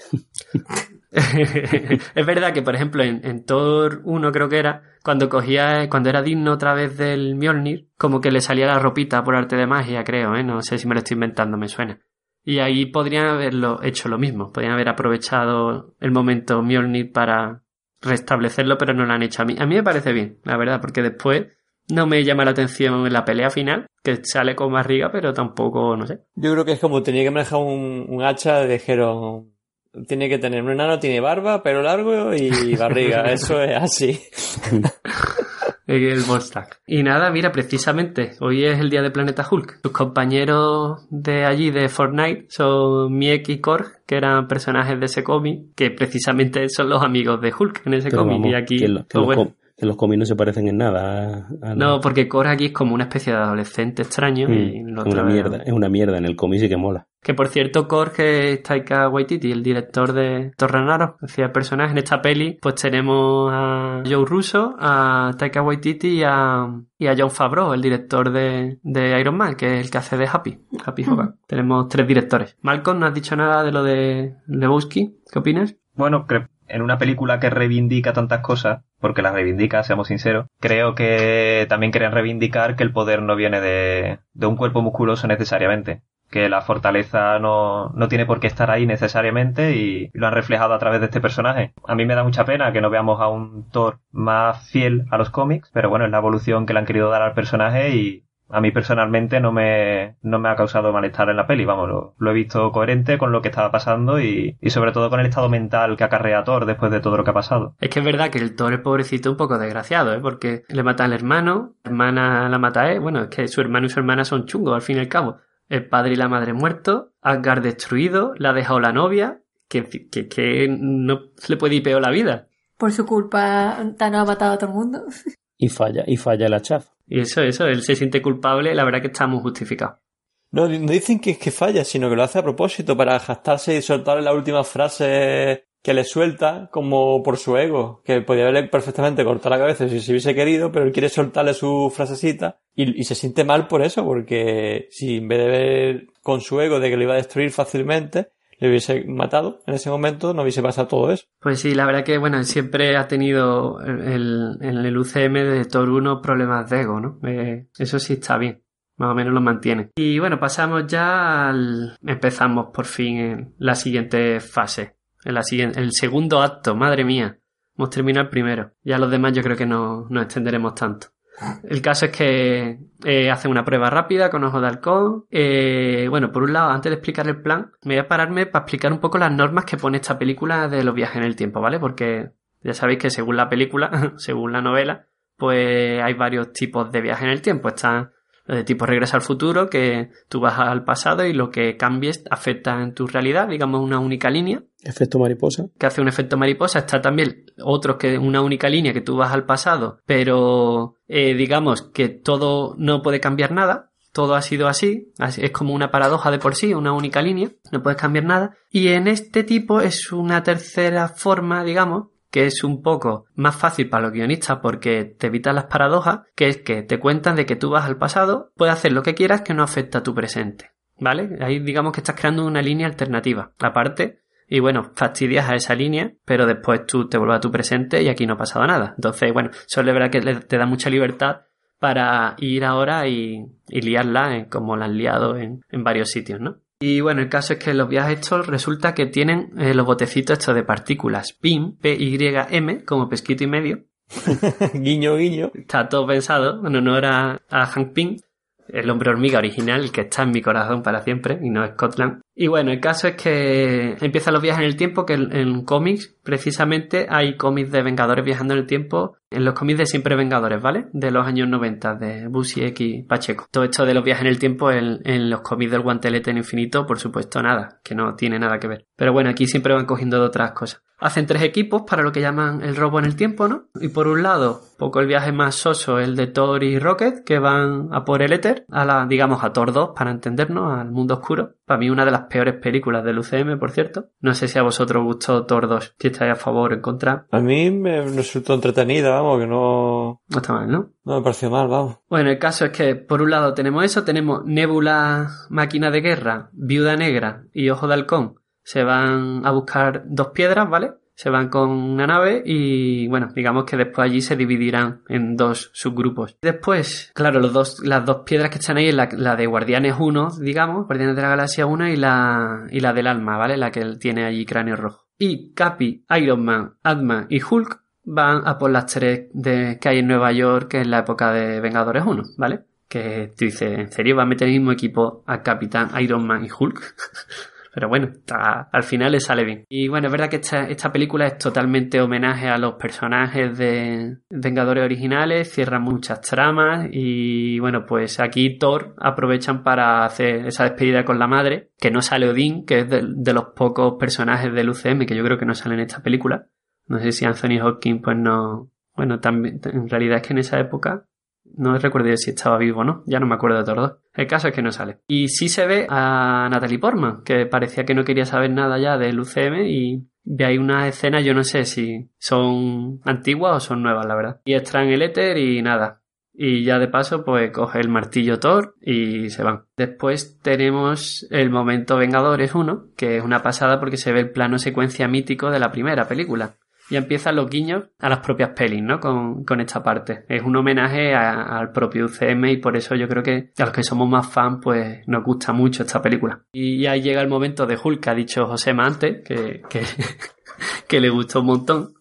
es verdad que, por ejemplo, en, en Thor 1 creo que era, cuando cogía, cuando era digno otra vez del Mjolnir, como que le salía la ropita por arte de magia, creo, ¿eh? No sé si me lo estoy inventando, me suena. Y ahí podrían haberlo hecho lo mismo, podrían haber aprovechado el momento Mjolnir para restablecerlo, pero no lo han hecho a mí. A mí me parece bien, la verdad, porque después no me llama la atención en la pelea final, que sale con barriga, pero tampoco, no sé. Yo creo que es como tenía que manejar un, un hacha, dijeron, tiene que tener un enano, tiene barba, pelo largo y barriga. Eso es así. El Volstagg. Y nada, mira, precisamente, hoy es el día de Planeta Hulk. Sus compañeros de allí, de Fortnite, son Miek y Korg, que eran personajes de ese cómic, que precisamente son los amigos de Hulk en ese cómic. y aquí, que, lo- que pues los, bueno. Que los cómics no se parecen en nada. a- a- No, porque Korg aquí es como una especie de adolescente extraño. y Mm, lo es una mierda, es una mierda. En el cómic sí que mola. Que por cierto, Korg es Taika Waititi, el director de Thor Ragnarok, hacía el personaje. En esta peli, pues tenemos a Joe Russo, a Taika Waititi y a, y a John Favreau, el director de, de Iron Man, que es el que hace de Happy, Happy Hogan. Tenemos tres directores. Malcolm, ¿no has dicho nada de lo de Lebowski? ¿Qué opinas? Bueno, cre- en una película que reivindica tantas cosas, porque las reivindica, seamos sinceros, creo que también querían reivindicar que el poder no viene de, de un cuerpo musculoso necesariamente. Que la fortaleza no, no tiene por qué estar ahí necesariamente y lo han reflejado a través de este personaje. A mí me da mucha pena que no veamos a un Thor más fiel a los cómics, pero bueno, es la evolución que le han querido dar al personaje y a mí personalmente no me, no me ha causado malestar en la peli, vamos, lo, lo he visto coherente con lo que estaba pasando y, y sobre todo con el estado mental que acarrea Thor después de todo lo que ha pasado. Es que es verdad que el Thor, el pobrecito, es un poco desgraciado, ¿eh? Porque le mata al hermano, la hermana la mata a él. Bueno, es que su hermano y su hermana son chungos, al fin y al cabo. El padre y la madre muertos, Asgard destruido, la ha dejado la novia, que, que, que no se le puede ir peor la vida. Por su culpa, Thanos ha matado a todo el mundo. Y falla, y falla el hachazo. Y eso, eso, él se siente culpable, la verdad que está muy justificado. No, no dicen que es que falla, sino que lo hace a propósito para jactarse y soltarle la última frase que le suelta como por su ego, que podía haberle perfectamente cortado la cabeza si se hubiese querido, pero él quiere soltarle su frasecita y, y se siente mal por eso, porque si en vez de ver con su ego de que lo iba a destruir fácilmente, le hubiese matado en ese momento, no hubiese pasado todo eso. Pues sí, la verdad que, bueno, siempre ha tenido el- el- en el UCM de 1 problemas de ego, ¿no? Eh, eso sí está bien. Más o menos lo mantiene. Y bueno, pasamos ya al... Empezamos por fin en la siguiente fase. En la siguiente... El segundo acto, madre mía. Hemos terminado el primero. Ya los demás yo creo que no nos extenderemos tanto. El caso es que eh, hacen una prueba rápida con ojo de halcón. Eh, bueno, por un lado, antes de explicar el plan, me voy a pararme para explicar un poco las normas que pone esta película de los viajes en el tiempo, ¿vale? Porque ya sabéis que según la película, según la novela, pues hay varios tipos de viajes en el tiempo. Están de tipo regresa al futuro, que tú vas al pasado y lo que cambies afecta en tu realidad, digamos una única línea Efecto mariposa. que hace un efecto mariposa. Está también otros que una única línea que tú vas al pasado, pero eh, digamos que todo no puede cambiar nada. Todo ha sido así, así- es como una paradoja de por sí, una única línea, no puedes cambiar nada. Y en este tipo es una tercera forma, digamos, que es un poco más fácil para los guionistas porque te evitan las paradojas, que es que te cuentan de que tú vas al pasado, puedes hacer lo que quieras que no afecta a tu presente. ¿Vale? Ahí digamos que estás creando una línea alternativa. Aparte, y bueno, fastidias a esa línea, pero después tú te vuelves a tu presente y aquí no ha pasado nada. Entonces, bueno, eso es de verdad que te da mucha libertad para ir ahora y, liarla como la han liado en varios sitios, ¿no? Y bueno, el caso es que los viajes estos resulta que tienen eh, los botecitos estos de partículas PIM, P-Y-M, como pesquito y medio. guiño, guiño. Está todo pensado en honor a, a Hank Pym, el hombre hormiga original, que está en mi corazón para siempre, y no Scotland. Y bueno, el caso es que empiezan los viajes en el tiempo, que en, en cómics, precisamente, hay cómics de Vengadores viajando en el tiempo, en los cómics de Siempre Vengadores, ¿vale? De los años 90, de Busi X Pacheco. Todo esto de los viajes en el tiempo en, en los cómics del guantelete en infinito, por supuesto, nada, que no tiene nada que ver. Pero bueno, aquí siempre van cogiendo de otras cosas. hacen tres equipos para lo que llaman el robo en el tiempo, ¿no? Y por un lado, poco el viaje más soso, el de Thor y Rocket, que van a por el éter, a la, digamos, a Thor 2, para entendernos, al mundo oscuro. Para mí una de las peores películas del UCM, por cierto. No sé si a vosotros gustó Thor 2, si estáis a favor o en contra. A mí me resultó entretenida, vamos, que no... No está mal, ¿no? No me pareció mal, vamos. Bueno, el caso es que por un lado tenemos eso, tenemos Nebula, máquina de guerra, viuda negra y ojo de halcón. Se van a buscar dos piedras, ¿vale? Se van con una nave y bueno, digamos que después allí se dividirán en dos subgrupos. Después, claro, los dos, las dos piedras que están ahí la, la de Guardianes 1, digamos, Guardianes de la Galaxia 1 y la, y la del alma, ¿vale? La que tiene allí cráneo rojo. Y Capi, Iron Man, Ant-Man y Hulk van a por las tres de, que hay en Nueva York en la época de Vengadores 1, ¿vale? Que tú dices, ¿en serio va a meter el mismo equipo a Capitán, Iron Man y Hulk? Pero bueno, al final le sale bien. Y bueno, es verdad que esta, película es totalmente homenaje a los personajes de Vengadores originales, cierra muchas tramas y bueno, pues aquí Thor aprovechan para hacer esa despedida con la madre, que no sale Odín, que es de, de los pocos personajes del UCM que yo creo que no salen en esta película. No sé si Anthony Hopkins pues no... Bueno, también, en realidad es que en esa época no recuerdo si estaba vivo o no, ya no me acuerdo de todos. El caso es que no sale. Y sí se ve a Natalie Portman, que parecía que no quería saber nada ya del UCM y ve ahí unas escenas, yo no sé si son antiguas o son nuevas, la verdad. Y extraen el éter y nada. Y ya de paso, pues coge el martillo Thor y se van. Después tenemos el momento Vengadores 1, que es una pasada porque se ve el plano secuencia mítico de la primera película. Ya empiezan los guiños a las propias pelis, ¿no? Con, con esta parte. Es un homenaje al propio UCM y por eso yo creo que a los que somos más fan, pues nos gusta mucho esta película. Y ya llega el momento de Hulk, que ha dicho Josema antes, que, que le gustó un montón.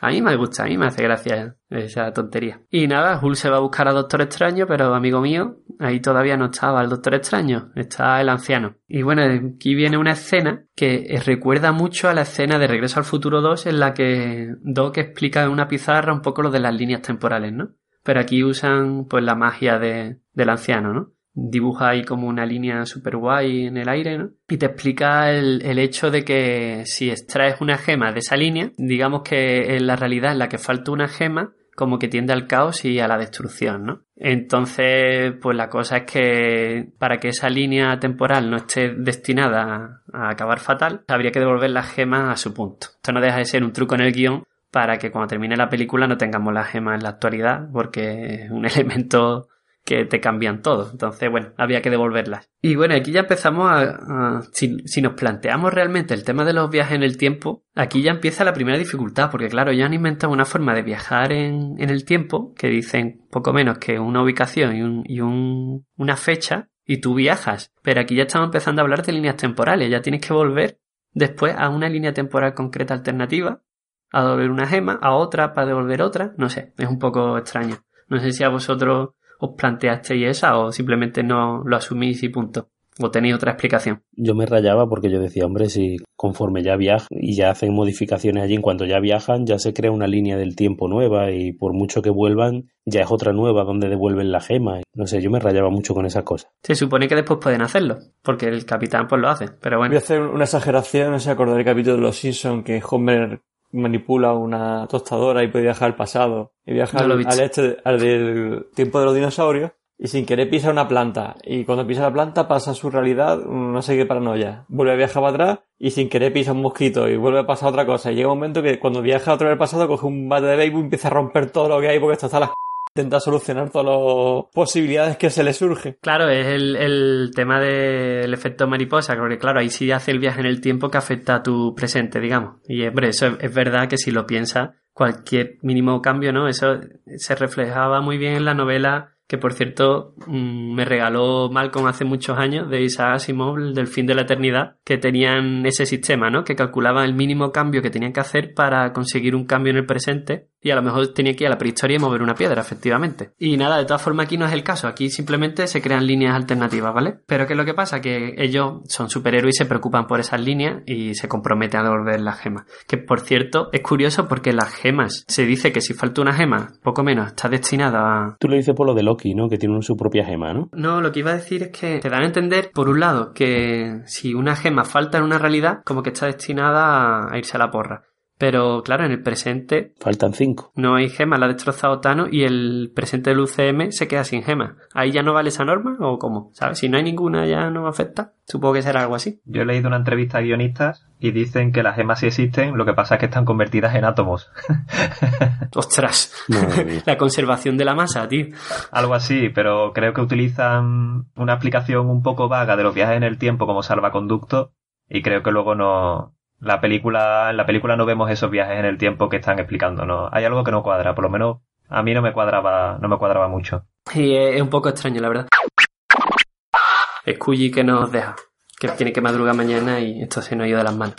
A mí me gusta, a mí me hace gracia esa tontería. Y nada, Hulk se va a buscar a Doctor Extraño, pero amigo mío, ahí todavía no estaba el Doctor Extraño, está el anciano. Y bueno, aquí viene una escena que recuerda mucho a la escena de Regreso al Futuro 2 en la que Doc explica en una pizarra un poco lo de las líneas temporales, ¿no? Pero aquí usan pues la magia de, del anciano, ¿no? Dibuja ahí como una línea super guay en el aire, ¿no? Y te explica el, el hecho de que si extraes una gema de esa línea, digamos que en la realidad en la que falta una gema, como que tiende al caos y a la destrucción, ¿no? Entonces, pues la cosa es que para que esa línea temporal no esté destinada a, acabar fatal, habría que devolver las gemas a su punto. Esto no deja de ser un truco en el guion para que cuando termine la película no tengamos las gemas en la actualidad, porque es un elemento que te cambian todo. Entonces, bueno, había que devolverlas. Y bueno, aquí ya empezamos a... si, si, nos planteamos realmente el tema de los viajes en el tiempo, aquí ya empieza la primera dificultad, porque claro, ya han inventado una forma de viajar en, en el tiempo que dicen poco menos que una ubicación y, un, y un, una fecha, y tú viajas. Pero aquí ya estamos empezando a hablar de líneas temporales, ya tienes que volver después a una línea temporal concreta alternativa, a devolver una gema, a otra para devolver otra, no sé, es un poco extraño. No sé si a vosotros os planteasteis esa o simplemente no lo asumís y punto. ¿O tenéis otra explicación? Yo me rayaba porque yo decía, hombre, si conforme ya viajan y ya hacen modificaciones allí, en cuanto ya viajan, ya se crea una línea del tiempo nueva y por mucho que vuelvan, ya es otra nueva donde devuelven la gema. No sé, yo me rayaba mucho con esas cosas. Se supone que después pueden hacerlo, porque el capitán pues lo hace, pero bueno. Voy a hacer una exageración, no sé, acordar el capítulo de Los Simpsons que Homer manipula una tostadora y puede viajar al pasado y No he al, este, al del tiempo de los dinosaurios y sin querer pisa una planta. Y cuando pisa la planta pasa a su realidad no sé qué paranoia. Vuelve a viajar para atrás y sin querer pisa un mosquito y vuelve a pasar otra cosa. Y llega un momento que cuando viaja otra vez al pasado coge un bate de béisbol y empieza a romper todo lo que hay porque esto está a las c- intenta solucionar todas las posibilidades que se le surgen Claro, es el, tema del efecto mariposa, porque claro, ahí sí hace el viaje en el tiempo que afecta a tu presente, digamos. Y hombre, eso es, verdad que si lo piensas, cualquier mínimo cambio, ¿no? Eso se reflejaba muy bien en la novela que por cierto mm, me regaló Malcolm hace muchos años de Isaac Asimov el del fin de la eternidad que tenían ese sistema ¿no? que calculaban el mínimo cambio que tenían que hacer para conseguir un cambio en el presente y a lo mejor tenía que ir a la prehistoria y mover una piedra efectivamente y nada de todas formas aquí no es el caso aquí simplemente se crean líneas alternativas ¿vale? pero ¿qué es lo que pasa? que ellos son superhéroes y se preocupan por esas líneas y se comprometen a devolver las gemas que por cierto es curioso porque las gemas se dice que si falta una gema poco menos está destinada a Tú lo dices por lo de Loki, ¿no? Que tiene su propia gema, ¿no? No, lo que iba a decir es que te dan a entender, por un lado, que si una gema falta en una realidad, como que está destinada a irse a la porra. Pero claro, en el presente Faltan cinco. no hay gemas, la ha destrozado Thanos y el presente del UCM se queda sin gemas. ¿Ahí ya no vale esa norma o cómo? ¿Sabes? Si no hay ninguna ya no afecta. Supongo que será algo así. Yo he leído una entrevista a guionistas y dicen que las gemas sí existen, lo que pasa es que están convertidas en átomos. Ostras. La conservación de la masa, tío. Algo así, pero creo que utilizan una aplicación un poco vaga de los viajes en el tiempo como salvaconducto y creo que luego no la película en la película no vemos esos viajes en el tiempo que están explicando, no hay algo que no cuadra, por lo menos a mí no me cuadraba no me cuadraba mucho. Y es es un poco extraño, la verdad. Scully que nos deja. Que tiene que madrugar mañana y esto se nos ha ido de las manos.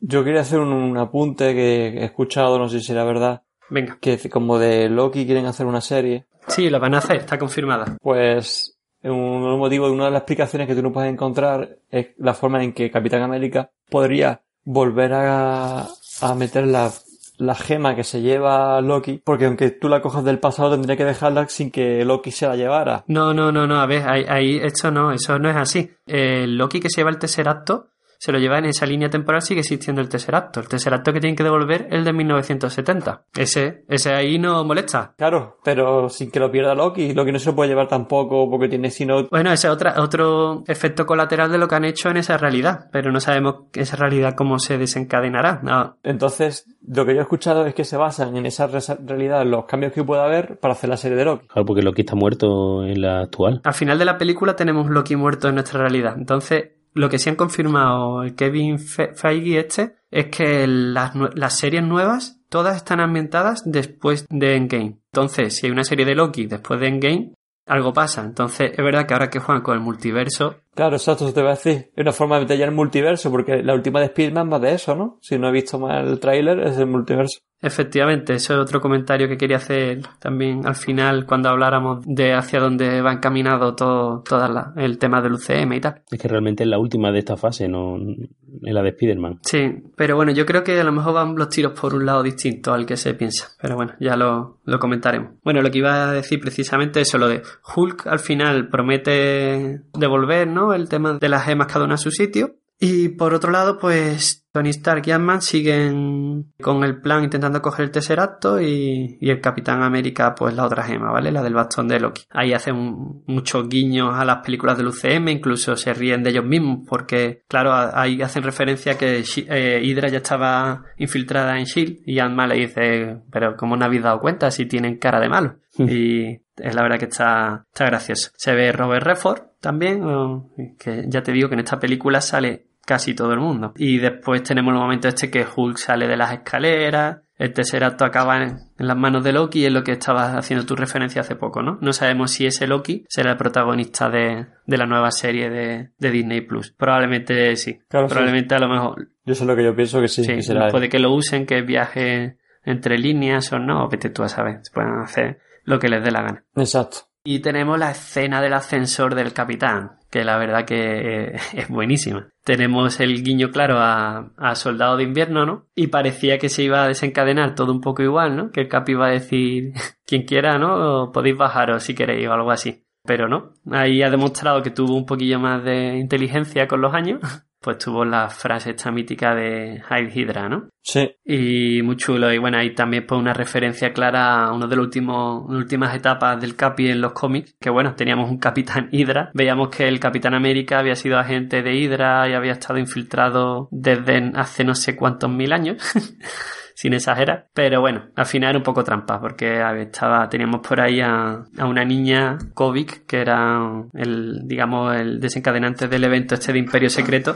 Yo quería hacer un, un apunte que he escuchado, no sé si era verdad, Venga. que como de Loki quieren hacer una serie. Sí, lo van a hacer, está confirmada. Pues un motivo, una de las explicaciones que tú no puedes encontrar es la forma en que Capitán América podría volver a, a meter la, la gema que se lleva Loki, porque aunque tú la cojas del pasado tendría que dejarla sin que Loki se la llevara. No, no, no, no, a ver, ahí, ahí esto no, eso no es así. El Loki que se lleva el Tesseracto se lo lleva en esa línea temporal, sigue existiendo el Tesseracto. El Tesseracto que tienen que devolver el de 1970. Ese, ese ahí no molesta. Claro, pero sin que lo pierda Loki, Loki no se lo puede llevar tampoco porque tiene sino Bueno, ese es otra, otro efecto colateral de lo que han hecho en esa realidad, pero no sabemos esa realidad cómo se desencadenará. No, Entonces, lo que yo he escuchado es que se basan en esa re- realidad, en los cambios que pueda haber para hacer la serie de Loki. Claro, porque Loki está muerto en la actual. Al final de la película tenemos Loki muerto en nuestra realidad. Entonces, lo que sí han confirmado el Kevin Fe- Feige este es que las, las series nuevas todas están ambientadas después de Endgame. Entonces, si hay una serie de Loki después de Endgame, algo pasa. Entonces, es verdad que ahora que juegan con el multiverso, Claro, exacto, eso te voy a decir. Es una forma de meter ya el multiverso, porque la última de Spider-Man va de eso, ¿no? Si no he visto mal el tráiler, es el multiverso. efectivamente, eso es otro comentario que quería hacer también al final cuando habláramos de hacia dónde va encaminado todo, todo la- el tema del UCM y tal. Es que realmente es la última de esta fase, no es la de Spider-Man. Sí, pero bueno, yo creo que a lo mejor van los tiros por un lado distinto al que se piensa. Pero bueno, ya lo, lo comentaremos. Bueno, lo que iba a decir precisamente eso, lo de Hulk al final promete devolver, ¿no? El tema de las gemas cada una a su sitio. Y por otro lado, pues Tony Stark y Ant-Man siguen con el plan intentando coger el tercer acto y, y el Capitán América, pues la otra gema, ¿vale? La del bastón de Loki. Ahí hacen muchos guiños a las películas del UCM, incluso se ríen de ellos mismos porque, claro, ahí hacen referencia a que eh, Hydra ya estaba infiltrada en S.H.I.E.L.D. y Ant-Man le dice, pero ¿cómo no habéis dado cuenta si tienen cara de malo? y es la verdad que está, está gracioso. Se ve Robert Redford también, que ya te digo que en esta película sale casi todo el mundo. Y después tenemos el momento este que Hulk sale de las escaleras, el tercer acto acaba en, las manos de Loki, es lo que estabas haciendo tu referencia hace poco, ¿no? No sabemos si ese Loki será el protagonista de, de la nueva serie de, de Disney Plus. Probablemente sí. Claro, sí. Probablemente a lo mejor Yo sé lo que yo pienso que sí, Sí, que será. puede que lo usen, que viaje entre líneas o no, o vete tú a saber. Se pueden hacer lo que les dé la gana. Exacto. Y tenemos la escena del ascensor del capitán, que la verdad que eh, es buenísima. Tenemos el guiño claro a, a Soldado de Invierno, ¿no? Y parecía que se iba a desencadenar todo un poco igual, ¿no? Que el Capi iba a decir, quien quiera, ¿no? Podéis bajaros si queréis o algo así. Pero no, ahí ha demostrado que tuvo un poquillo más de inteligencia con los años. Pues tuvo la frase esta mítica de Heil Hydra, ¿no? Sí. Y muy chulo. Y bueno, ahí también pues una referencia clara a uno de los últimos, últimas etapas del Capi en los cómics. Que bueno, teníamos un Capitán Hydra. Veíamos que el Capitán América había sido agente de Hydra y había estado infiltrado desde hace no sé cuántos mil años. Sin exagerar. Pero bueno, al final era un poco trampa, porque estaba, teníamos por ahí a, a una niña, Kovic, que era el, digamos, el desencadenante del evento este de Imperio Secreto,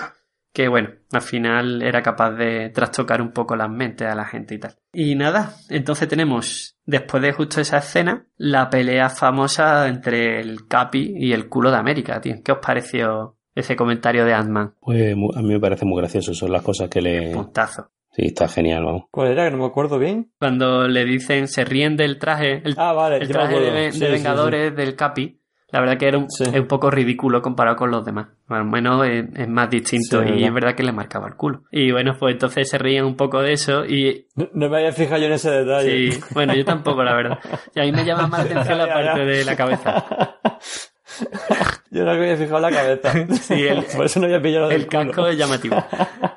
que bueno, al final era capaz de trastocar un poco las mentes a la gente y tal. Y nada, entonces tenemos, después de justo esa escena, la pelea famosa entre el Capi y el culo de América, tío. ¿Qué os pareció ese comentario de Ant-Man? Pues a mí me parece muy gracioso, son las cosas que le... Puntazo. Sí, está genial, vamos. ¿Cuál era? Que no me acuerdo bien. Cuando le dicen, se ríen del traje, el, Ah, vale, el traje de, acuerdo. de Sí, sí, Vengadores del Capi, la verdad que era un, Sí. es un poco ridículo comparado con los demás. Al menos es, es más distinto Sí, y verdad. es verdad que le marcaba el culo. Y bueno, pues entonces se ríen un poco de eso y. No, no me había fijado yo en ese detalle. Sí, bueno, yo tampoco, la verdad. Y a mí me llama más la atención la parte de la cabeza. Yo no había fijado la cabeza. Sí, el- Por eso no había pillado El culo. casco es llamativo.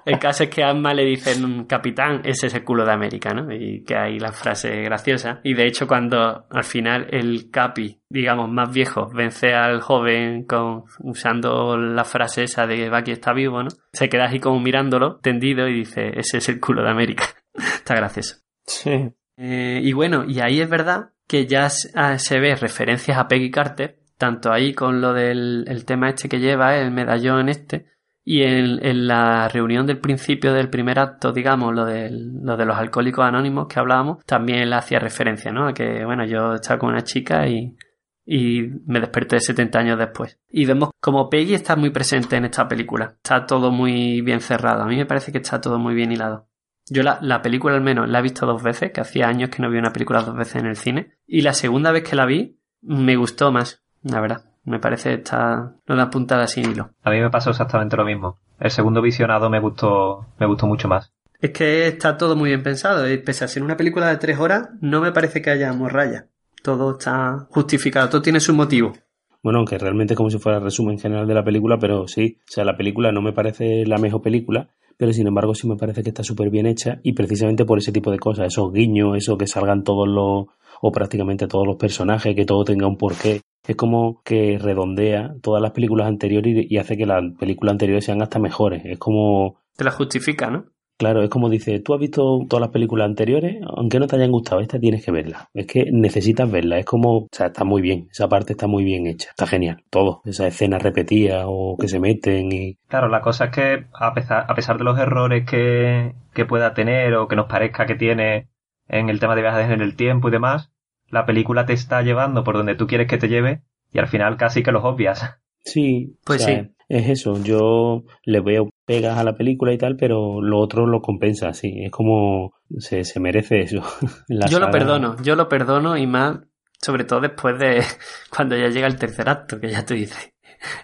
El caso es que Asma le dicen, capitán, ese es el culo de América, ¿no? Y que hay la frase graciosa. Y de hecho, cuando al final el Capi, digamos, más viejo, vence al joven con, usando la frase esa de Bucky está vivo, ¿no? Se queda así como mirándolo, tendido, y dice, ese es el culo de América. está gracioso. Sí. Eh, y bueno, y ahí es verdad que ya se, ah, se ve referencias a Peggy Carter, tanto ahí con lo del el tema este que lleva, el medallón este, y en, la reunión del principio del primer acto, digamos, lo, del, lo de los alcohólicos anónimos que hablábamos, también le hacía referencia, ¿no? A que, bueno, yo estaba con una chica y, y me desperté 70 años después. Y vemos como Peggy está muy presente en esta película. Está todo muy bien cerrado. A mí me parece que está todo muy bien hilado. Yo la, la película al menos la he visto dos veces, que hacía años que no vi una película dos veces en el cine. Y la segunda vez que la vi, me gustó más, la verdad. Me parece que está una puntada sin hilo. A mí me pasó exactamente lo mismo. El segundo visionado me gustó, me gustó mucho más. Es que está todo muy bien pensado. Y pese a ser una película de tres horas, no me parece que haya morralla. Todo está justificado, todo tiene su motivo. Bueno, aunque realmente es como si fuera el resumen general de la película, pero sí, o sea, la película no me parece la mejor película, pero sin embargo sí me parece que está súper bien hecha y precisamente por ese tipo de cosas, esos guiños, eso que salgan todos los, o prácticamente todos los personajes, que todo tenga un porqué. Es como que redondea todas las películas anteriores y, y hace que las películas anteriores sean hasta mejores. Es como, Te la justifica, ¿no? claro, es como dice, tú has visto todas las películas anteriores, aunque no te hayan gustado, esta tienes que verla. Es que necesitas verla, es como, o sea, está muy bien, esa parte está muy bien hecha, está genial, todo, esas escenas repetidas o que se meten y Claro, la cosa es que a pesar, a pesar de los errores que, que pueda tener o que nos parezca que tiene en el tema de viajes en el tiempo y demás, la película te está llevando por donde tú quieres que te lleve y al final casi que los obvias. Sí, Pues o sea, sí. Es eso, yo le veo pegas a la película y tal, pero lo otro lo compensa, sí. Es como se, se merece eso. La yo lo perdono, yo lo perdono y más, sobre todo después de cuando ya llega el tercer acto, que ya te dice.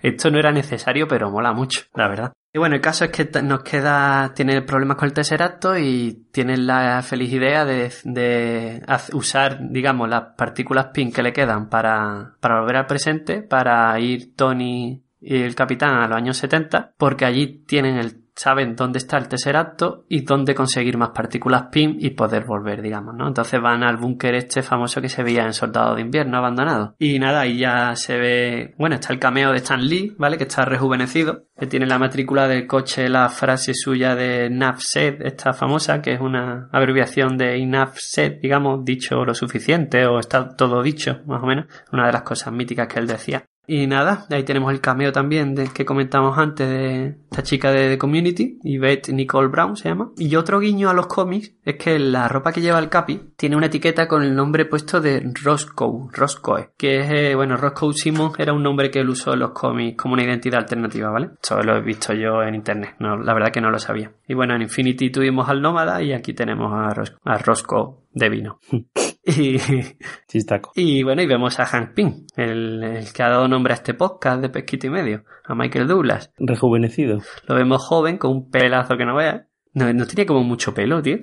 Esto no era necesario, pero mola mucho, la verdad. Y bueno, el caso es que nos queda, tiene problemas con el tercer acto y tienen la feliz idea de, de usar, digamos, las partículas PIN que le quedan para, para volver al presente, para ir Tony y el capitán a los años 70, porque allí tienen el, saben dónde está el tercer acto y dónde conseguir más partículas PIM y poder volver, digamos, ¿no? Entonces van al búnker este famoso que se veía en Soldado de Invierno abandonado. Y nada, ahí ya se ve, bueno, está el cameo de Stan Lee, ¿vale? Que está rejuvenecido, que tiene la matrícula del coche, la frase suya de Said, esta famosa, que es una abreviación de Said, digamos, dicho lo suficiente o está todo dicho, más o menos, una de las cosas míticas que él decía. Y nada, ahí tenemos el cameo también de, que comentamos antes de esta chica de, de Community, Yvette Nicole Brown se llama. Y otro guiño a los cómics es que la ropa que lleva el Capi tiene una etiqueta con el nombre puesto de Roscoe, Roscoe, que es, eh, bueno, Roscoe Simmons era un nombre que él usó en los cómics como una identidad alternativa, ¿vale? Eso lo he visto yo en internet, no, la verdad que no lo sabía. Y bueno, en Infinity tuvimos al Nómada y aquí tenemos a, Ros- a Roscoe de vino. y, Chistaco. y bueno, y vemos a Hank Pym, el, el que ha dado nombre a este podcast de Pesquito y Medio, a Michael Douglas. Rejuvenecido. Lo vemos joven, con un pelazo que no veas. No, no tenía como mucho pelo, tío.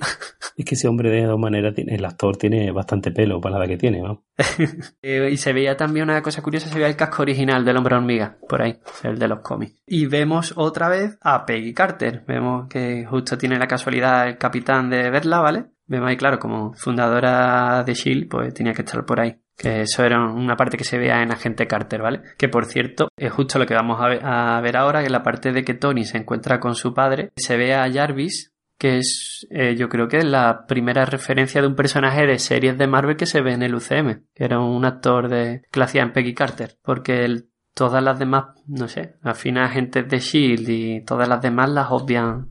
Es que ese hombre de todas maneras, tiene, el actor tiene bastante pelo para la edad que tiene, ¿no? Eh, y se veía también una cosa curiosa, se veía el casco original del hombre hormiga, por ahí, el de los cómics. Y vemos otra vez a Peggy Carter. Vemos que justo tiene la casualidad el capitán de verla, ¿vale? Vemos ahí, claro, como fundadora de S.H.I.E.L.D., pues tenía que estar por ahí. Que eso era una parte que se veía en Agente Carter, ¿vale? Que por cierto, es justo lo que vamos a ver, a ver ahora, que la parte de que Tony se encuentra con su padre, se ve a Jarvis, que es, eh, yo creo que es la primera referencia de un personaje de series de Marvel que se ve en el UCM, que era un actor de, que lo hacía en Peggy Carter, porque el- todas las demás, no sé, al final agentes de Shield y todas las demás las obvian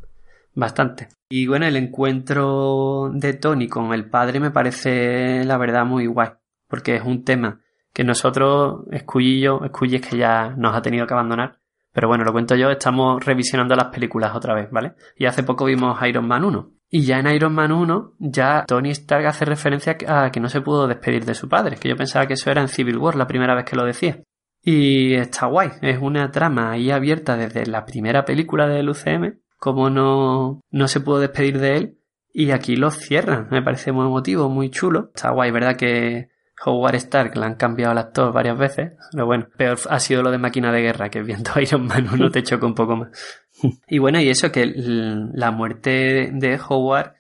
bastante. Y bueno, el encuentro de Tony con el padre me parece la verdad muy guay, porque es un tema que nosotros, Scully y yo, Scully es que ya nos ha tenido que abandonar, pero bueno, lo cuento yo, estamos revisionando las películas otra vez, ¿vale? Y hace poco vimos Iron Man 1. Y ya en Iron Man 1, ya Tony Stark hace referencia a que no se pudo despedir de su padre, que yo pensaba que eso era en Civil War la primera vez que lo decía. Y está guay, es una trama ahí abierta desde la primera película del UCM, como no, no se pudo despedir de él, y aquí lo cierran, me parece muy emotivo, muy chulo. Está guay, ¿verdad? Que Howard Stark le han cambiado al actor varias veces, pero bueno, peor ha sido lo de Máquina de Guerra, que viendo a Iron Man uno te choca un poco más. Y bueno, y eso que la muerte de Howard,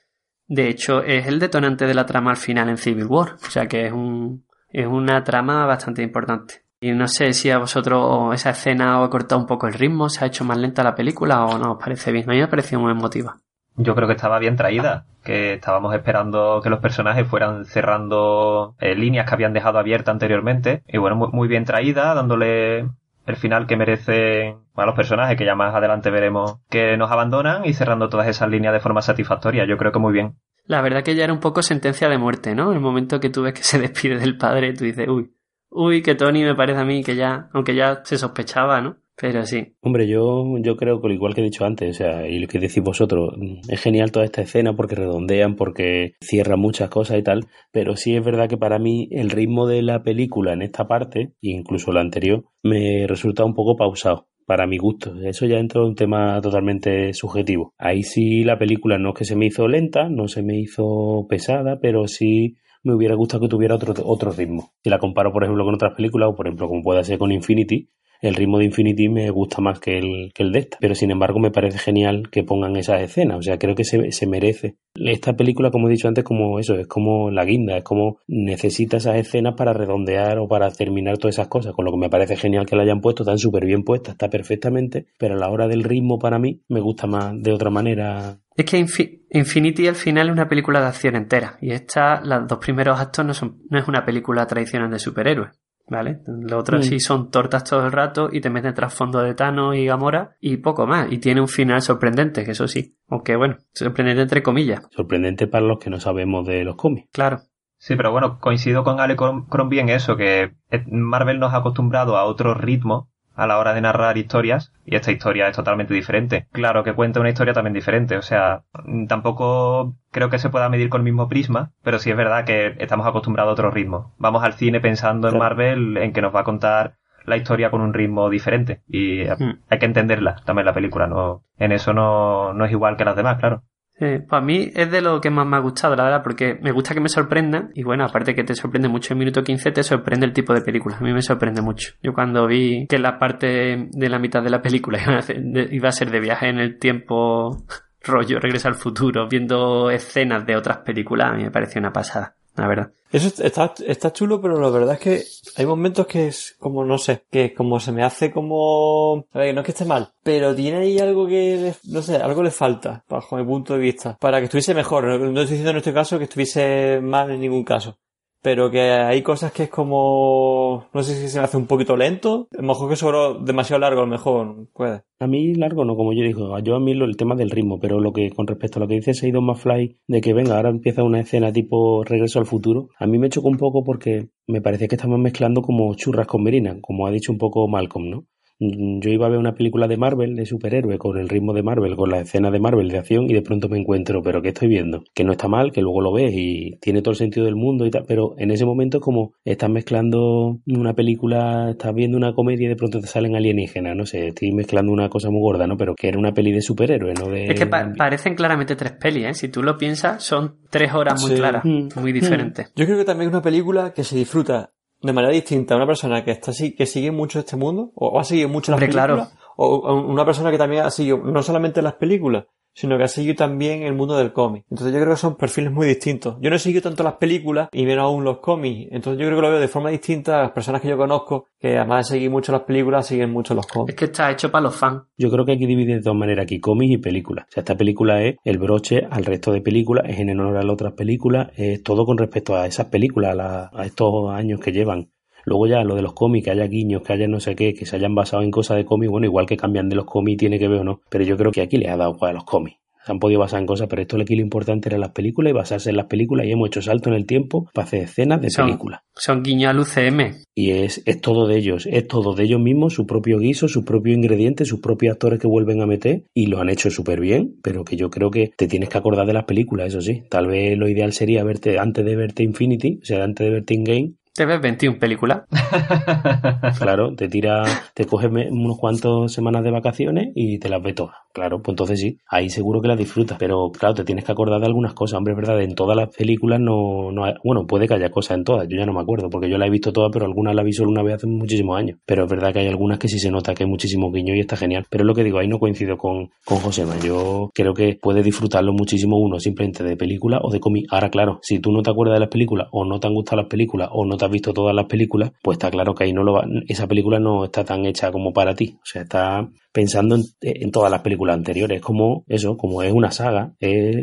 de hecho, es el detonante de la trama al final en Civil War, o sea que es un es una trama bastante importante. Y no sé si a vosotros esa escena os ha cortado un poco el ritmo, se ha hecho más lenta la película o no os parece bien. A mí me pareció muy emotiva. Yo creo que estaba bien traída, que estábamos esperando que los personajes fueran cerrando eh, líneas que habían dejado abiertas anteriormente. Y bueno, muy, muy bien traída, dándole el final que merecen a los personajes, que ya más adelante veremos que nos abandonan y cerrando todas esas líneas de forma satisfactoria. Yo creo que muy bien. La verdad que ya era un poco sentencia de muerte, ¿no? El momento que tú ves que se despide del padre, tú dices, uy, uy, que Tony me parece a mí que ya, aunque ya se sospechaba, ¿no? Pero sí, Hombre, yo, yo creo que lo igual que he dicho antes, o sea, y lo que decís vosotros, es genial toda esta escena porque redondean, porque cierran muchas cosas y tal, pero sí es verdad que para mí el ritmo de la película en esta parte, incluso la anterior, me resulta un poco pausado. Para mi gusto, eso ya entra en un tema totalmente subjetivo. Ahí sí la película no es que se me hizo lenta, no se me hizo pesada, pero sí me hubiera gustado que tuviera otro, otro ritmo. Si la comparo, por ejemplo, con otras películas, o por ejemplo, como puede ser con Infinity, el ritmo de Infinity me gusta más que el, que el de esta. Pero sin embargo me parece genial que pongan esas escenas. O sea, creo que se, se merece. Esta película, como he dicho antes, como eso, es como la guinda, es como necesita esas escenas para redondear o para terminar todas esas cosas. Con lo que me parece genial que la hayan puesto, tan súper bien puesta, está perfectamente. Pero a la hora del ritmo para mí me gusta más de otra manera. Es que Infi- Infinity al final es una película de acción entera. Y esta, los dos primeros actos no, son, no es una película tradicional de superhéroes. ¿Vale? Los otros Mm. sí son tortas todo el rato y te meten trasfondo de Thanos y Gamora y poco más. Y tiene un final sorprendente, que eso sí. Aunque bueno, sorprendente entre comillas. Sorprendente para los que no sabemos de los cómics. Claro. Sí, pero bueno, coincido con Ale Crom- Crombie en eso, que eh, Marvel nos ha acostumbrado a otro ritmo a la hora de narrar historias y esta historia es totalmente diferente. Claro que cuenta una historia también diferente, o sea, tampoco creo que se pueda medir con el mismo prisma, pero sí es verdad que estamos acostumbrados a otro ritmo. Vamos al cine pensando en. Marvel en que nos va a contar la historia con un ritmo diferente y Hmm. hay que entenderla también la película, no en eso no, no es igual que las demás, claro. Sí, pues a mí es de lo que más me ha gustado, la verdad, porque me gusta que me sorprendan. Y bueno, aparte que te sorprende mucho en minuto 15, te sorprende el tipo de película. A mí me sorprende mucho. Yo cuando vi que la parte de la mitad de la película iba a, hacer- de- iba a ser de viaje en el tiempo, rollo, regresa al futuro, viendo escenas de otras películas, a mí me pareció una pasada, la verdad. Eso está, está chulo, pero la verdad es que hay momentos que es como, no sé, que como se me hace como... A ver, no es que esté mal, pero tiene ahí algo que, no sé, algo le falta, bajo mi punto de vista, para que estuviese mejor. No estoy diciendo en este caso que estuviese mal en ningún caso. Pero que hay cosas que es como, no sé si se me hace un poquito lento, a lo mejor que sobró demasiado largo, a lo mejor, puede. A mí largo no, como yo digo, yo a mí lo- el tema del ritmo, pero lo que con respecto a lo que dice Seidon McFly, de que venga, ahora empieza una escena tipo Regreso al futuro, a mí me chocó un poco porque me parece que estamos mezclando como churras con merina, como ha dicho un poco Malcolm, ¿no? Mm, Yo iba a ver una película de Marvel, de superhéroe, con el ritmo de Marvel, con la escena de Marvel de acción, y de pronto me encuentro, ¿pero qué estoy viendo? Que no está mal, que luego lo ves y tiene todo el sentido del mundo y tal, pero en ese momento es como estás mezclando una película, estás viendo una comedia y de pronto te salen alienígenas, no sé, estoy mezclando una cosa muy gorda, ¿no? Pero que era una peli de superhéroe, ¿no? De... Es que pa- parecen claramente tres pelis, ¿eh? Si tú lo piensas, son tres horas muy Sí. claras, Mm. muy diferentes. Yo creo que también es una película que se disfruta de manera distinta a una persona que está así, que sigue mucho este mundo, o ha seguido mucho las claro. películas, o una persona que también ha seguido no solamente las películas, sino que ha seguido también el mundo del cómic. Entonces yo creo que son perfiles muy distintos. Yo no he seguido tanto las películas y menos aún los cómics. Entonces yo creo que lo veo de forma distinta a las personas que yo conozco, que además de seguir mucho las películas, siguen mucho los Es cómics. que está hecho para los fans. Yo creo que hay que dividir de dos maneras aquí, cómics y películas. O sea, esta película es el broche al resto de películas, es en honor a las otras películas, es todo con respecto a esas películas, a, la- a estos años que llevan. Luego ya lo de los cómics, que haya guiños, que haya no sé qué, que se hayan basado en cosas de cómics, bueno, igual que cambian de los cómics, tiene que ver o no. Pero yo creo que aquí le ha dado cual a los cómics. Se han podido basar en cosas, pero esto aquí lo importante era las películas y basarse en las películas y hemos hecho salto en el tiempo para hacer escenas de Son- películas. Son guiños al UCM. Y es, es todo de ellos, es todo de ellos mismos, su propio guiso, sus propios ingredientes, sus propios actores que vuelven a meter y lo han hecho súper bien, pero que yo creo que te tienes que acordar de las películas, eso sí. Tal vez lo ideal sería verte antes de verte Infinity, o sea, antes de verte In Game, Te ves 21 películas. Claro, te tira, te coges unos cuantos semanas de vacaciones y te las ves todas. Claro, pues entonces sí, ahí seguro que las disfrutas. Pero claro, te tienes que acordar de algunas cosas. Hombre, es verdad, en todas las películas no, no hay- bueno, puede que haya cosas en todas, yo ya no me acuerdo, porque yo la he visto todas, pero algunas la vi solo una vez hace muchísimos años. Pero es verdad que hay algunas que sí se nota que hay muchísimo guiño y está genial. Pero es lo que digo, ahí no coincido con, con Josema. Yo creo que puedes disfrutarlo muchísimo uno simplemente de película o de cómic. Ahora, claro, si tú no te acuerdas de las películas o no te han gustado las películas o no te has visto todas las películas, pues está claro que ahí no lo va, esa película no está tan hecha como para ti. O sea, está pensando en, en todas las películas anteriores. Como eso, como es una saga, es,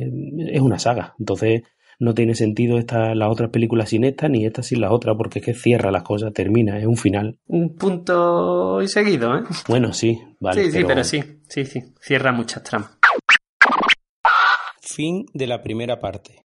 es una saga. Entonces, no tiene sentido esta, las otras películas sin esta ni esta sin las otras, porque es que cierra las cosas, termina, es un final. Un punto y seguido, ¿eh? Bueno, sí, vale. sí, sí, pero sí, sí, sí. Cierra muchas tramas. Fin de la primera parte.